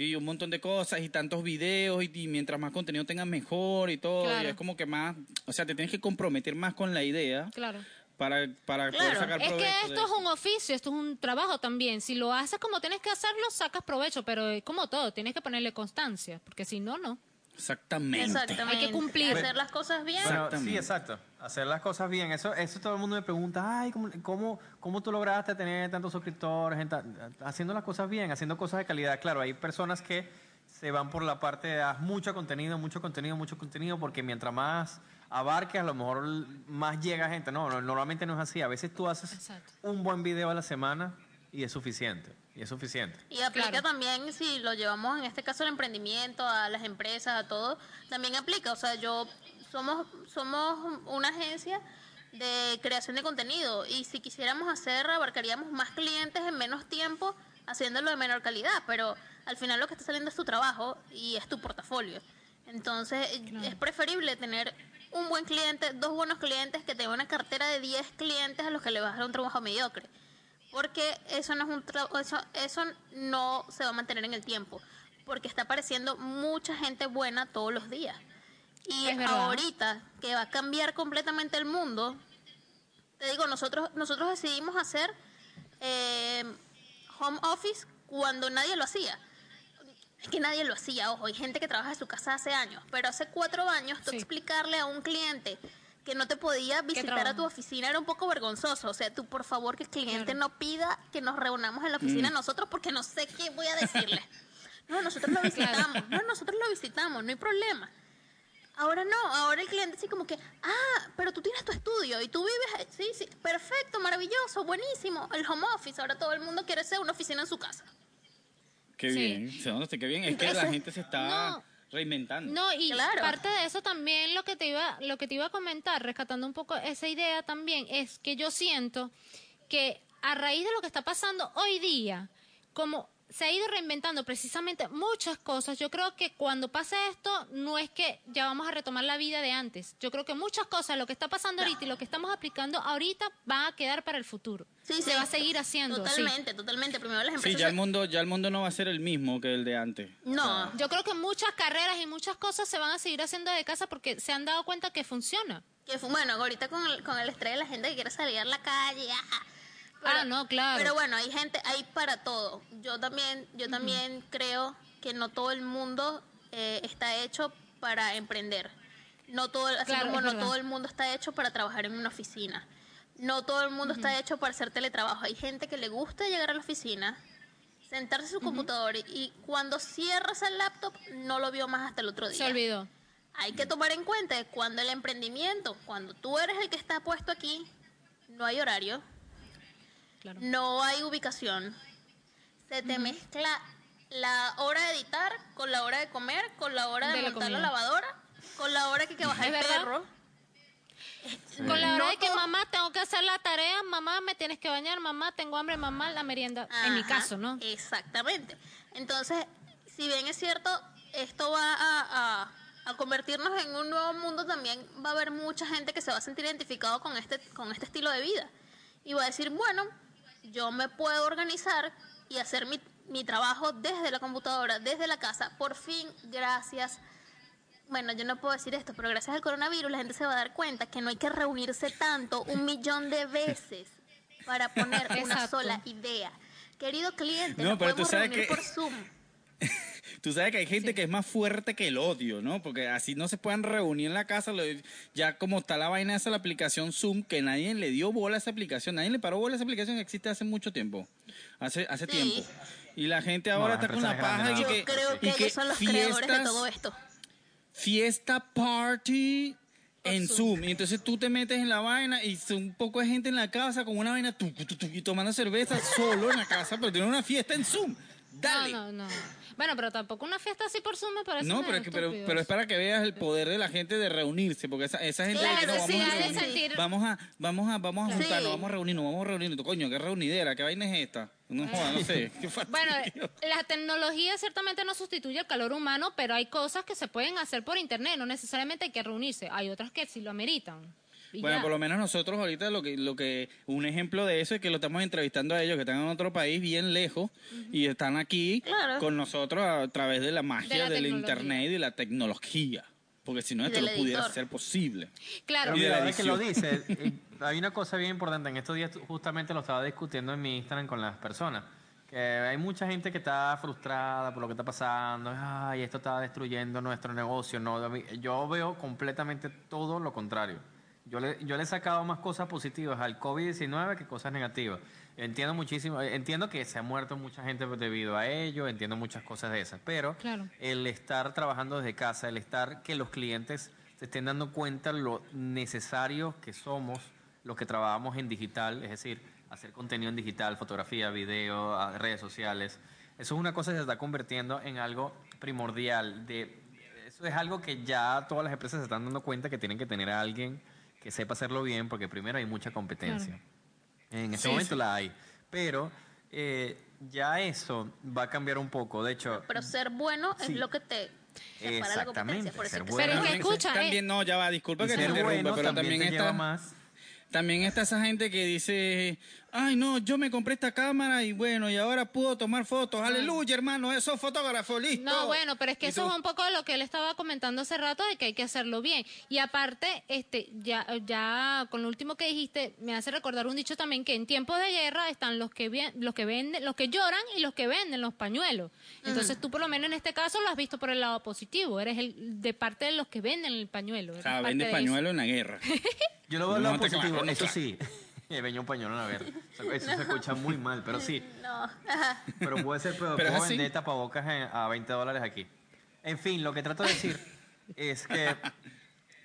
y un montón de cosas y tantos videos y, y mientras más contenido tengas mejor y todo. Claro. Y es como que más, o sea, te tienes que comprometer más con la idea Claro. Para, para poder Claro. sacar Es provecho. que de esto es un oficio, esto es un trabajo también. Si lo haces como tienes que hacerlo, sacas provecho, pero es como todo, tienes que ponerle constancia, porque si no, no. Exactamente. Exactamente. Hay que cumplir. Hacer las cosas bien. Bueno, sí, exacto. Hacer las cosas bien. Eso, eso todo el mundo me pregunta, ay, ¿cómo, cómo, cómo tú lograste tener tantos suscriptores? haciendo las cosas bien, haciendo cosas de calidad. Claro, hay personas que se van por la parte de haz mucho contenido, mucho contenido, mucho contenido, porque mientras más abarques, a lo mejor más llega gente. No, no, normalmente no es así. A veces tú haces Exacto. un buen video a la semana y es suficiente. Y es suficiente. Y aplica Claro. también, si lo llevamos en este caso al emprendimiento, a las empresas, a todo, también aplica. O sea, yo somos, somos una agencia de creación de contenido y si quisiéramos hacer, abarcaríamos más clientes en menos tiempo haciéndolo de menor calidad, pero al final lo que está saliendo es tu trabajo y es tu portafolio. Entonces es preferible tener un buen cliente, dos buenos clientes que tengan una cartera de 10 clientes a los que le vas a dar un trabajo mediocre. Porque eso no es un tra- eso eso no se va a mantener en el tiempo porque está apareciendo mucha gente buena todos los días. Y Es ahorita que va a cambiar completamente el mundo te digo nosotros nosotros decidimos hacer eh, home office cuando nadie lo hacía es que nadie lo hacía, ojo, hay gente que trabaja en su casa hace años, pero hace cuatro años tú Sí. explicarle a un cliente que no te podía visitar a tu oficina era un poco vergonzoso. O sea, tú por favor que el cliente Claro. no pida que nos reunamos en la Mm. oficina nosotros porque no sé qué voy a decirle. No, nosotros lo visitamos. No, nosotros lo visitamos, no hay problema. Ahora no, ahora el cliente así como que, ah, pero tú tienes tu estudio y tú vives, ahí". sí, sí, perfecto, maravilloso, buenísimo, el home office, ahora todo el mundo quiere ser una oficina en su casa. Qué Sí. bien. ¿Se nota? Qué bien. Es que la gente se está no. reinventando. No, y Claro. parte de eso también lo que te iba, lo que te iba a comentar, rescatando un poco esa idea también, es que yo siento que a raíz de lo que está pasando hoy día, como se ha ido reinventando precisamente muchas cosas, yo creo que cuando pase esto no es que ya vamos a retomar la vida de antes. Yo creo que muchas cosas, lo que está pasando ahorita y lo que estamos aplicando ahorita va a quedar para el futuro. Sí, se sí. va a seguir haciendo. sí. Totalmente, totalmente. Primero las Sí, ya el mundo, ya el mundo no va a ser el mismo que el de antes. No, Yo creo que muchas carreras y muchas cosas se van a seguir haciendo de casa porque se han dado cuenta que funciona. que bueno, ahorita con el, con el estrés de la gente que quiere salir a la calle. ah, Ah, no, claro. Pero bueno, hay gente, hay para todo. Yo también, yo también creo que no todo el mundo eh, está hecho para emprender. No todo, así Claro, como no verdad. todo el mundo está hecho para trabajar en una oficina. No todo el mundo está hecho para hacer teletrabajo. Hay gente que le gusta llegar a la oficina, sentarse en su computador y, y cuando cierras el laptop no lo vio más hasta el otro día. Se olvidó. Hay que tomar en cuenta que cuando el emprendimiento, cuando tú eres el que está puesto aquí, no hay horario, Claro. no hay ubicación, se te mezcla la hora de editar con la hora de comer, con la hora de, De la montar la comida. lavadora, con la hora que que bajar el verdad. perro. Con la hora No de que mamá tengo que hacer la tarea, mamá me tienes que bañar, mamá tengo hambre, mamá la merienda. En mi caso, ¿no? Exactamente. Entonces, si bien es cierto, esto va a, a- a convertirnos en un nuevo mundo también va a haber mucha gente que se va a sentir identificado con este, con este estilo de vida. Y va a decir, bueno, yo me puedo organizar y hacer mi, mi trabajo desde la computadora, desde la casa. Por fin, gracias. Bueno, yo no puedo decir esto, pero gracias al coronavirus la gente se va a dar cuenta que no hay que reunirse tanto, un millón de veces, para poner una sola idea. Querido cliente, No, nos pero tú sabes reunir que- por Zoom. Tú sabes que hay gente que es más fuerte que el odio, ¿no? Porque así no se pueden reunir en la casa. lo- ya como está la vaina esa, la aplicación Zoom, que nadie le dio bola a esa aplicación. Nadie le paró bola a esa aplicación que existe hace mucho tiempo. Hace, hace Sí. tiempo. Y la gente ahora está con la paja y que, Yo creo que y ellos son los creadores de todo esto. fiesta party en Zoom. Y entonces tú te metes en la vaina y son un poco de gente en la casa con una vaina tu, tu, tu, y tomando cerveza solo en la casa, pero tiene una fiesta en Zoom. Dale. No, no, no. Bueno, pero tampoco una fiesta así por Zoom me parece No, pero, es que- pero, pero es para que veas el poder de la gente de reunirse, porque esa, esa gente Claro, que no, sí, vamos, a reunir- sentir- vamos a vamos a vamos a juntarnos, vamos a reunirnos, vamos a reunirnos. Coño, qué reunidera, qué vaina es esta. No joda, no sé. Qué Bueno, la tecnología ciertamente no sustituye el calor humano, pero hay cosas que se pueden hacer por internet, no necesariamente hay que reunirse. Hay otras que sí lo ameritan. Y Bueno, ya. por lo menos nosotros ahorita lo que, lo que, un ejemplo de eso es que lo estamos entrevistando a ellos que están en otro país bien lejos y están aquí Claro. con nosotros a través de la magia De la del internet y de la tecnología. Porque si no, esto no pudiera ser posible. Claro, Pero Y de la que lo dices, eh, hay una cosa bien importante. En estos días justamente lo estaba discutiendo en mi Instagram con las personas. Que hay mucha gente que está frustrada por lo que está pasando. Ay, esto está destruyendo nuestro negocio. No, yo veo completamente todo lo contrario. Yo le, yo le he sacado más cosas positivas al COVID-19 que cosas negativas. Entiendo muchísimo, eh, entiendo que se ha muerto mucha gente debido a ello, entiendo muchas cosas de esas, pero Claro. el estar trabajando desde casa, el estar que los clientes se estén dando cuenta lo necesarios que somos los que trabajamos en digital, es decir, hacer contenido en digital, fotografía, video, redes sociales. Eso es una cosa que se está convirtiendo en algo primordial. De, eso es algo que ya todas las empresas se están dando cuenta que tienen que tener a alguien que sepa hacerlo bien, porque primero hay mucha competencia. En este Sí, momento sí. la hay. Pero eh, ya eso va a cambiar un poco. De hecho, Pero ser bueno Sí. es lo que te separa la Exactamente, competencia. Por eso ser bueno. Pero es que También- escucha, eh. también, no, ya va, disculpa y que te interrumpa, bueno pero también, también te está, más. También está esa gente que dice, ay no, yo me compré esta cámara y bueno, y ahora puedo tomar fotos, aleluya hermano, eso es fotógrafo, listo. No, bueno, pero es que eso es un poco de lo que él estaba comentando hace rato de que hay que hacerlo bien. Y aparte, este, ya, ya con lo último que dijiste, me hace recordar un dicho también que en tiempos de guerra están los que bien, los que venden, los que lloran y los que venden los pañuelos. Entonces tú por lo menos en este caso lo has visto por el lado positivo, eres el de parte de los que venden el pañuelo. O eres sea, parte vende pañuelo en la guerra. Yo lo veo No, lo no te positivo, claro, no eso claro. sí. Me venía un pañuelo a ver. Eso se escucha muy mal, pero sí. No. Pero puede ser, pero, Pero puedo vender tapabocas en- a 20 dólares aquí. En fin, lo que trato de decir es que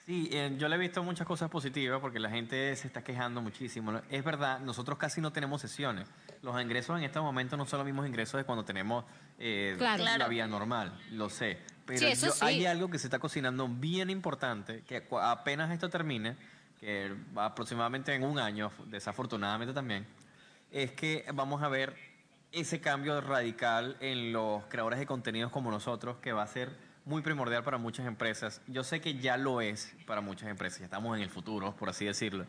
sí, eh, yo le he visto muchas cosas positivas porque la gente se está quejando muchísimo. Es verdad, nosotros casi no tenemos sesiones. Los ingresos en este momento no son los mismos ingresos de cuando tenemos eh, Claro. la Claro. vida normal, lo sé. Pero Sí, eso yo- sí. hay algo que se está cocinando bien importante, que apenas esto termine, que va aproximadamente en un año, desafortunadamente también, es que vamos a ver ese cambio radical en los creadores de contenidos como nosotros, que va a ser muy primordial para muchas empresas. Yo sé que ya lo es para muchas empresas, ya estamos en el futuro, por así decirlo,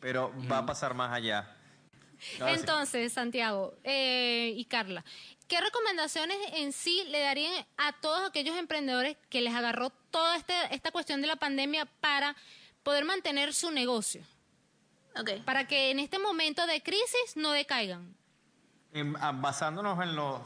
pero va a pasar más allá. Ahora sí. Entonces, Santiago eh, y Carla, ¿qué recomendaciones en sí le darían a todos aquellos emprendedores que les agarró toda este, esta cuestión de la pandemia para poder mantener su negocio? Para que en este momento de crisis no decaigan. En- ah, basándonos en los,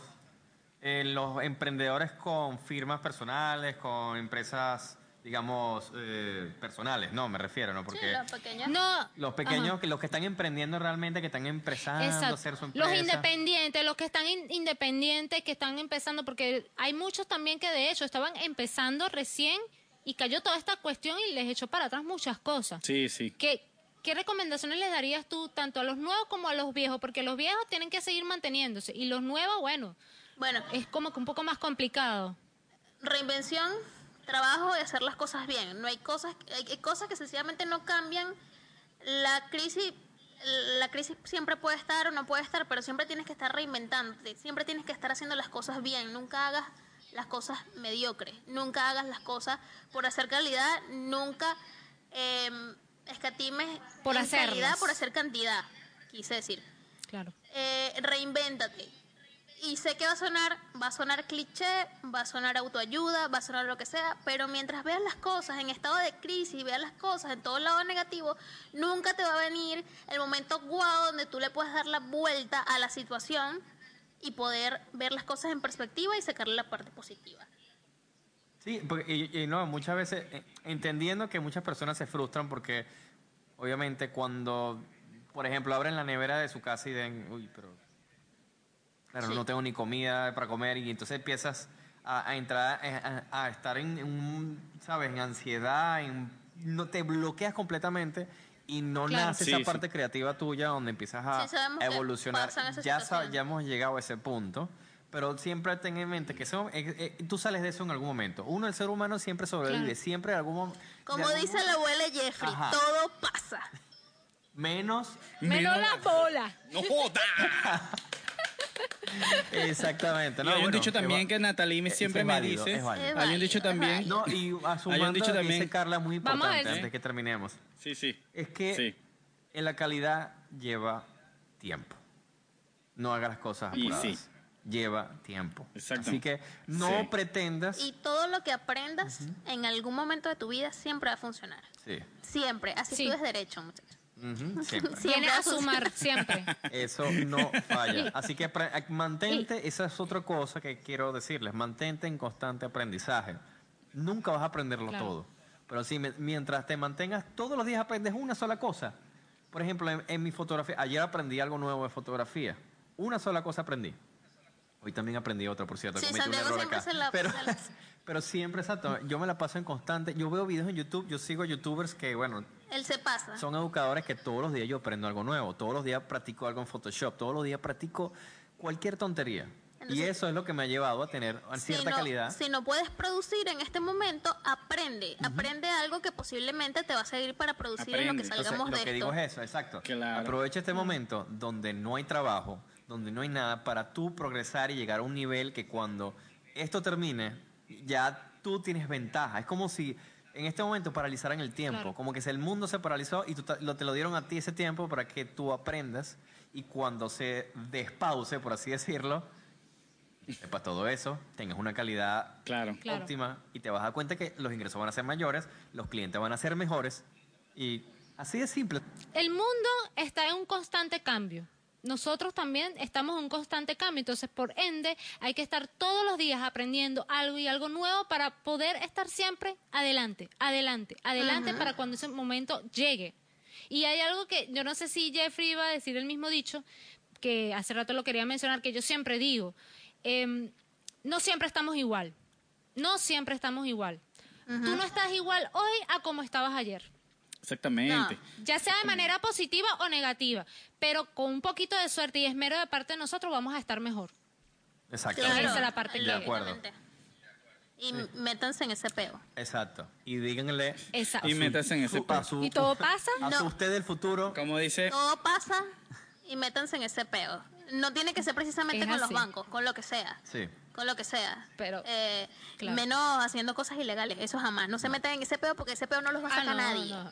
en los emprendedores con firmas personales, con empresas, digamos, eh, personales, no, me refiero, ¿no? Sí, Porque la pequeña. No. los pequeños, que los que están emprendiendo realmente, que están empezando a hacer su empresa. Los independientes, los que están in- independientes, que están empezando, porque hay muchos también que de hecho estaban empezando recién y cayó toda esta cuestión y les echó para atrás muchas cosas. Sí, sí. ¿Qué, ¿Qué recomendaciones les darías tú tanto a los nuevos como a los viejos? Porque los viejos tienen que seguir manteniéndose y los nuevos, bueno, Bueno, es como que un poco más complicado. reinvención, trabajo y hacer las cosas bien. No hay cosas, hay, hay cosas que sencillamente no cambian. La crisis, la crisis siempre puede estar o no puede estar, pero siempre tienes que estar reinventándote. Siempre tienes que estar haciendo las cosas bien. Nunca hagas las cosas mediocres. Nunca hagas las cosas por hacer calidad, nunca eh, escatimes Por en calidad por hacer cantidad, quise decir. Claro. Eh, reinvéntate. Y sé que va a sonar, va a sonar cliché, va a sonar autoayuda, va a sonar lo que sea, pero mientras veas las cosas en estado de crisis y veas las cosas en todo lado negativo, nunca te va a venir el momento guau donde tú le puedes dar la vuelta a la situación y poder ver las cosas en perspectiva y sacarle la parte positiva. Sí, porque, y, y no, muchas veces, eh, entendiendo que muchas personas se frustran porque, obviamente, cuando, por ejemplo, abren la nevera de su casa y den, uy, pero, claro, Sí. no tengo ni comida para comer, y entonces empiezas a, a entrar, eh, a, a estar en, en un, ¿sabes?, en ansiedad, en, no te bloqueas completamente y no Claro. nace Sí, esa sí. parte creativa tuya donde empiezas a, Sí, evolucionar. Ya, ya hemos llegado a ese punto, pero siempre ten en mente que eso, eh, eh, tú sales de eso en algún momento. Uno, el ser humano siempre sobrevive, Claro. siempre en algún momento. Como dice la abuela Jeffrey, Ajá. todo pasa. Menos, Menos la bola. ¡No joda! exactamente. Y hay un bueno, dicho también es que Natalie siempre me válido, dice. es válido. Es Hay un dicho también. No, y a su Hay un dicho también. dice Carla muy Vamos a importante ver. antes de que terminemos. Sí, sí. Es que Sí. en la calidad lleva tiempo. No hagas las cosas Y apuradas. sí. Lleva tiempo. Exacto. Así que no Sí. pretendas. Y todo lo que aprendas en algún momento de tu vida siempre va a funcionar. Sí. Siempre. Así Sí. tú es derecho, muchachos. Siempre. Va a sumar siempre. Eso no falla. Así que eh, mantente, esa es otra cosa que quiero decirles, mantente en constante aprendizaje. Nunca vas a aprenderlo Claro. todo. Pero sí, mientras te mantengas, todos los días aprendes una sola cosa. Por ejemplo, en, en mi fotografía, ayer aprendí algo nuevo de fotografía. Una sola cosa aprendí. Hoy también aprendí otra, por cierto. Sí, cometí un error acá. se la- pero, se la- pero siempre, exacto. Yo me la paso en constante. Yo veo videos en YouTube, yo sigo youtubers que, bueno, Él se pasa. son educadores que todos los días yo aprendo algo nuevo, todos los días practico algo en Photoshop, todos los días practico cualquier tontería. y eso es lo que me ha llevado a tener cierta si no, calidad. Si no puedes producir en este momento, aprende. Aprende algo que posiblemente te va a servir para producir en lo que Aprende. Entonces, salgamos lo de que esto. digo es eso, exacto. Claro. Aprovecha este momento donde no hay trabajo, donde no hay nada, para tú progresar y llegar a un nivel que cuando esto termine, ya tú tienes ventaja. Es como si en este momento paralizaran el tiempo, Claro. como que si el mundo se paralizó y tú ta- lo, te lo dieron a ti ese tiempo para que tú aprendas y cuando se despause, por así decirlo, para todo eso, tengas una calidad Claro. Claro. óptima y te vas a dar cuenta que los ingresos van a ser mayores, los clientes van a ser mejores y así de simple. El mundo está en un constante cambio. Nosotros también estamos en un constante cambio, entonces por ende hay que estar todos los días aprendiendo algo y algo nuevo para poder estar siempre adelante, adelante, adelante para cuando ese momento llegue. Y hay algo que yo no sé si Jeffrey iba a decir el mismo dicho, que hace rato lo quería mencionar, que yo siempre digo, em, no siempre estamos igual, no siempre estamos igual. Tú no estás igual hoy a como estabas ayer Exactamente. ya sea de manera positiva o negativa, pero con un poquito de suerte y esmero de parte de nosotros vamos a estar mejor. Exacto. Esa es la parte de que- acuerdo. Y métanse en ese peo. Exacto. Y díganle Exacto. Y métase en ese peo. su, ¿Y todo pasa? a No. usted del futuro. Como dice, Todo pasa y métanse en ese peo. No tiene que ser precisamente Es con los bancos, con lo que sea. Sí. Con lo que sea. Pero, Eh, claro. Menos haciendo cosas ilegales. Eso jamás. No se metan en ese peo porque ese peo no los va a Ah, sacar no, nadie. no.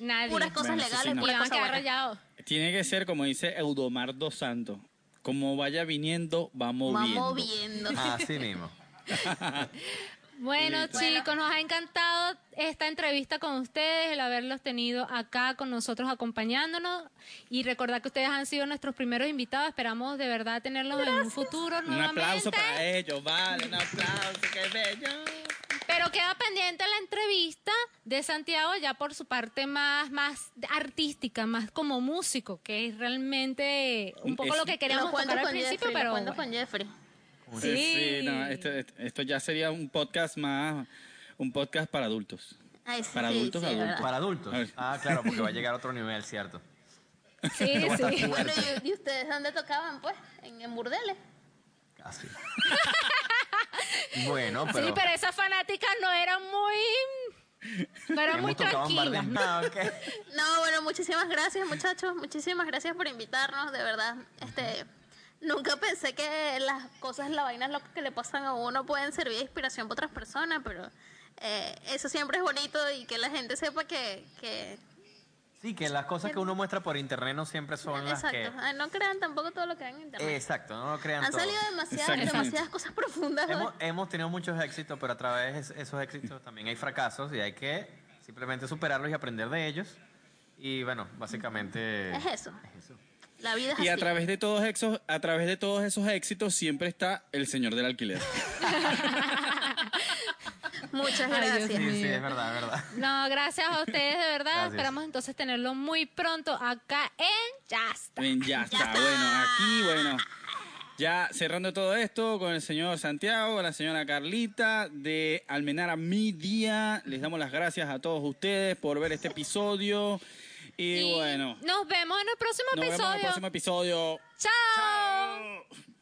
Nadie. Puras cosas Bueno, eso sí, legales, no. puras cosas tiene que ser como dice Eudomar dos Santos. Como vaya viniendo, va moviendo. Vamos viendo. Así mismo. Bueno, chicos, nos ha encantado esta entrevista con ustedes, el haberlos tenido acá con nosotros acompañándonos y recordar que ustedes han sido nuestros primeros invitados. Esperamos de verdad tenerlos en un futuro Un nuevamente. aplauso para ellos, vale, un aplauso, qué bello. Pero queda pendiente la entrevista de Santiago ya por su parte más, más artística, más como músico, que es realmente un poco Es- lo que Lo queríamos tocar al principio, Jeffrey, lo pero cuento bueno. con Jeffrey. Sí, Sí. no, esto, esto ya sería un podcast más, un podcast para adultos. Ay, sí, Para adultos, sí, adultos. Para adultos. Ah, claro, porque va a llegar a otro nivel, ¿cierto? sí, sí. Bueno, ¿y, y ustedes dónde tocaban, pues? En, en burdeles. Casi. bueno, pero. Sí, pero esas fanáticas no eran muy, no eran muy tranquilas. ¿no? Ah, ok. No, bueno, muchísimas gracias, muchachos. Muchísimas gracias por invitarnos, de verdad. Este, nunca pensé que las cosas, las vainas locas que le pasan a uno pueden servir de inspiración para otras personas, pero eh, eso siempre es bonito y que la gente sepa que... que Sí, que las cosas que uno muestra por internet no siempre son las exacto, que... Ah, no crean tampoco todo lo que ven en internet. Exacto, no lo crean Han todo. salido demasiadas, demasiadas cosas profundas. Hemos, hemos tenido muchos éxitos, pero a través de esos éxitos también hay fracasos y hay que simplemente superarlos y aprender de ellos. Y bueno, básicamente... Es eso. es eso. La vida es Y a través de todos esos, a través de todos esos éxitos siempre está el señor del alquiler. Muchas Ay, gracias. Sí, sí, es verdad, es verdad. No, gracias a ustedes, de verdad. Gracias. Esperamos entonces tenerlo muy pronto acá en Yasta. Bien, ya está. Bueno, aquí, bueno. Ya cerrando todo esto con el señor Santiago, la señora Carlita de Almenara Media. Les damos las gracias a todos ustedes por ver este episodio. Y, Y bueno, Nos vemos en el próximo nos vemos en el episodio. próximo episodio. Chao. Chao.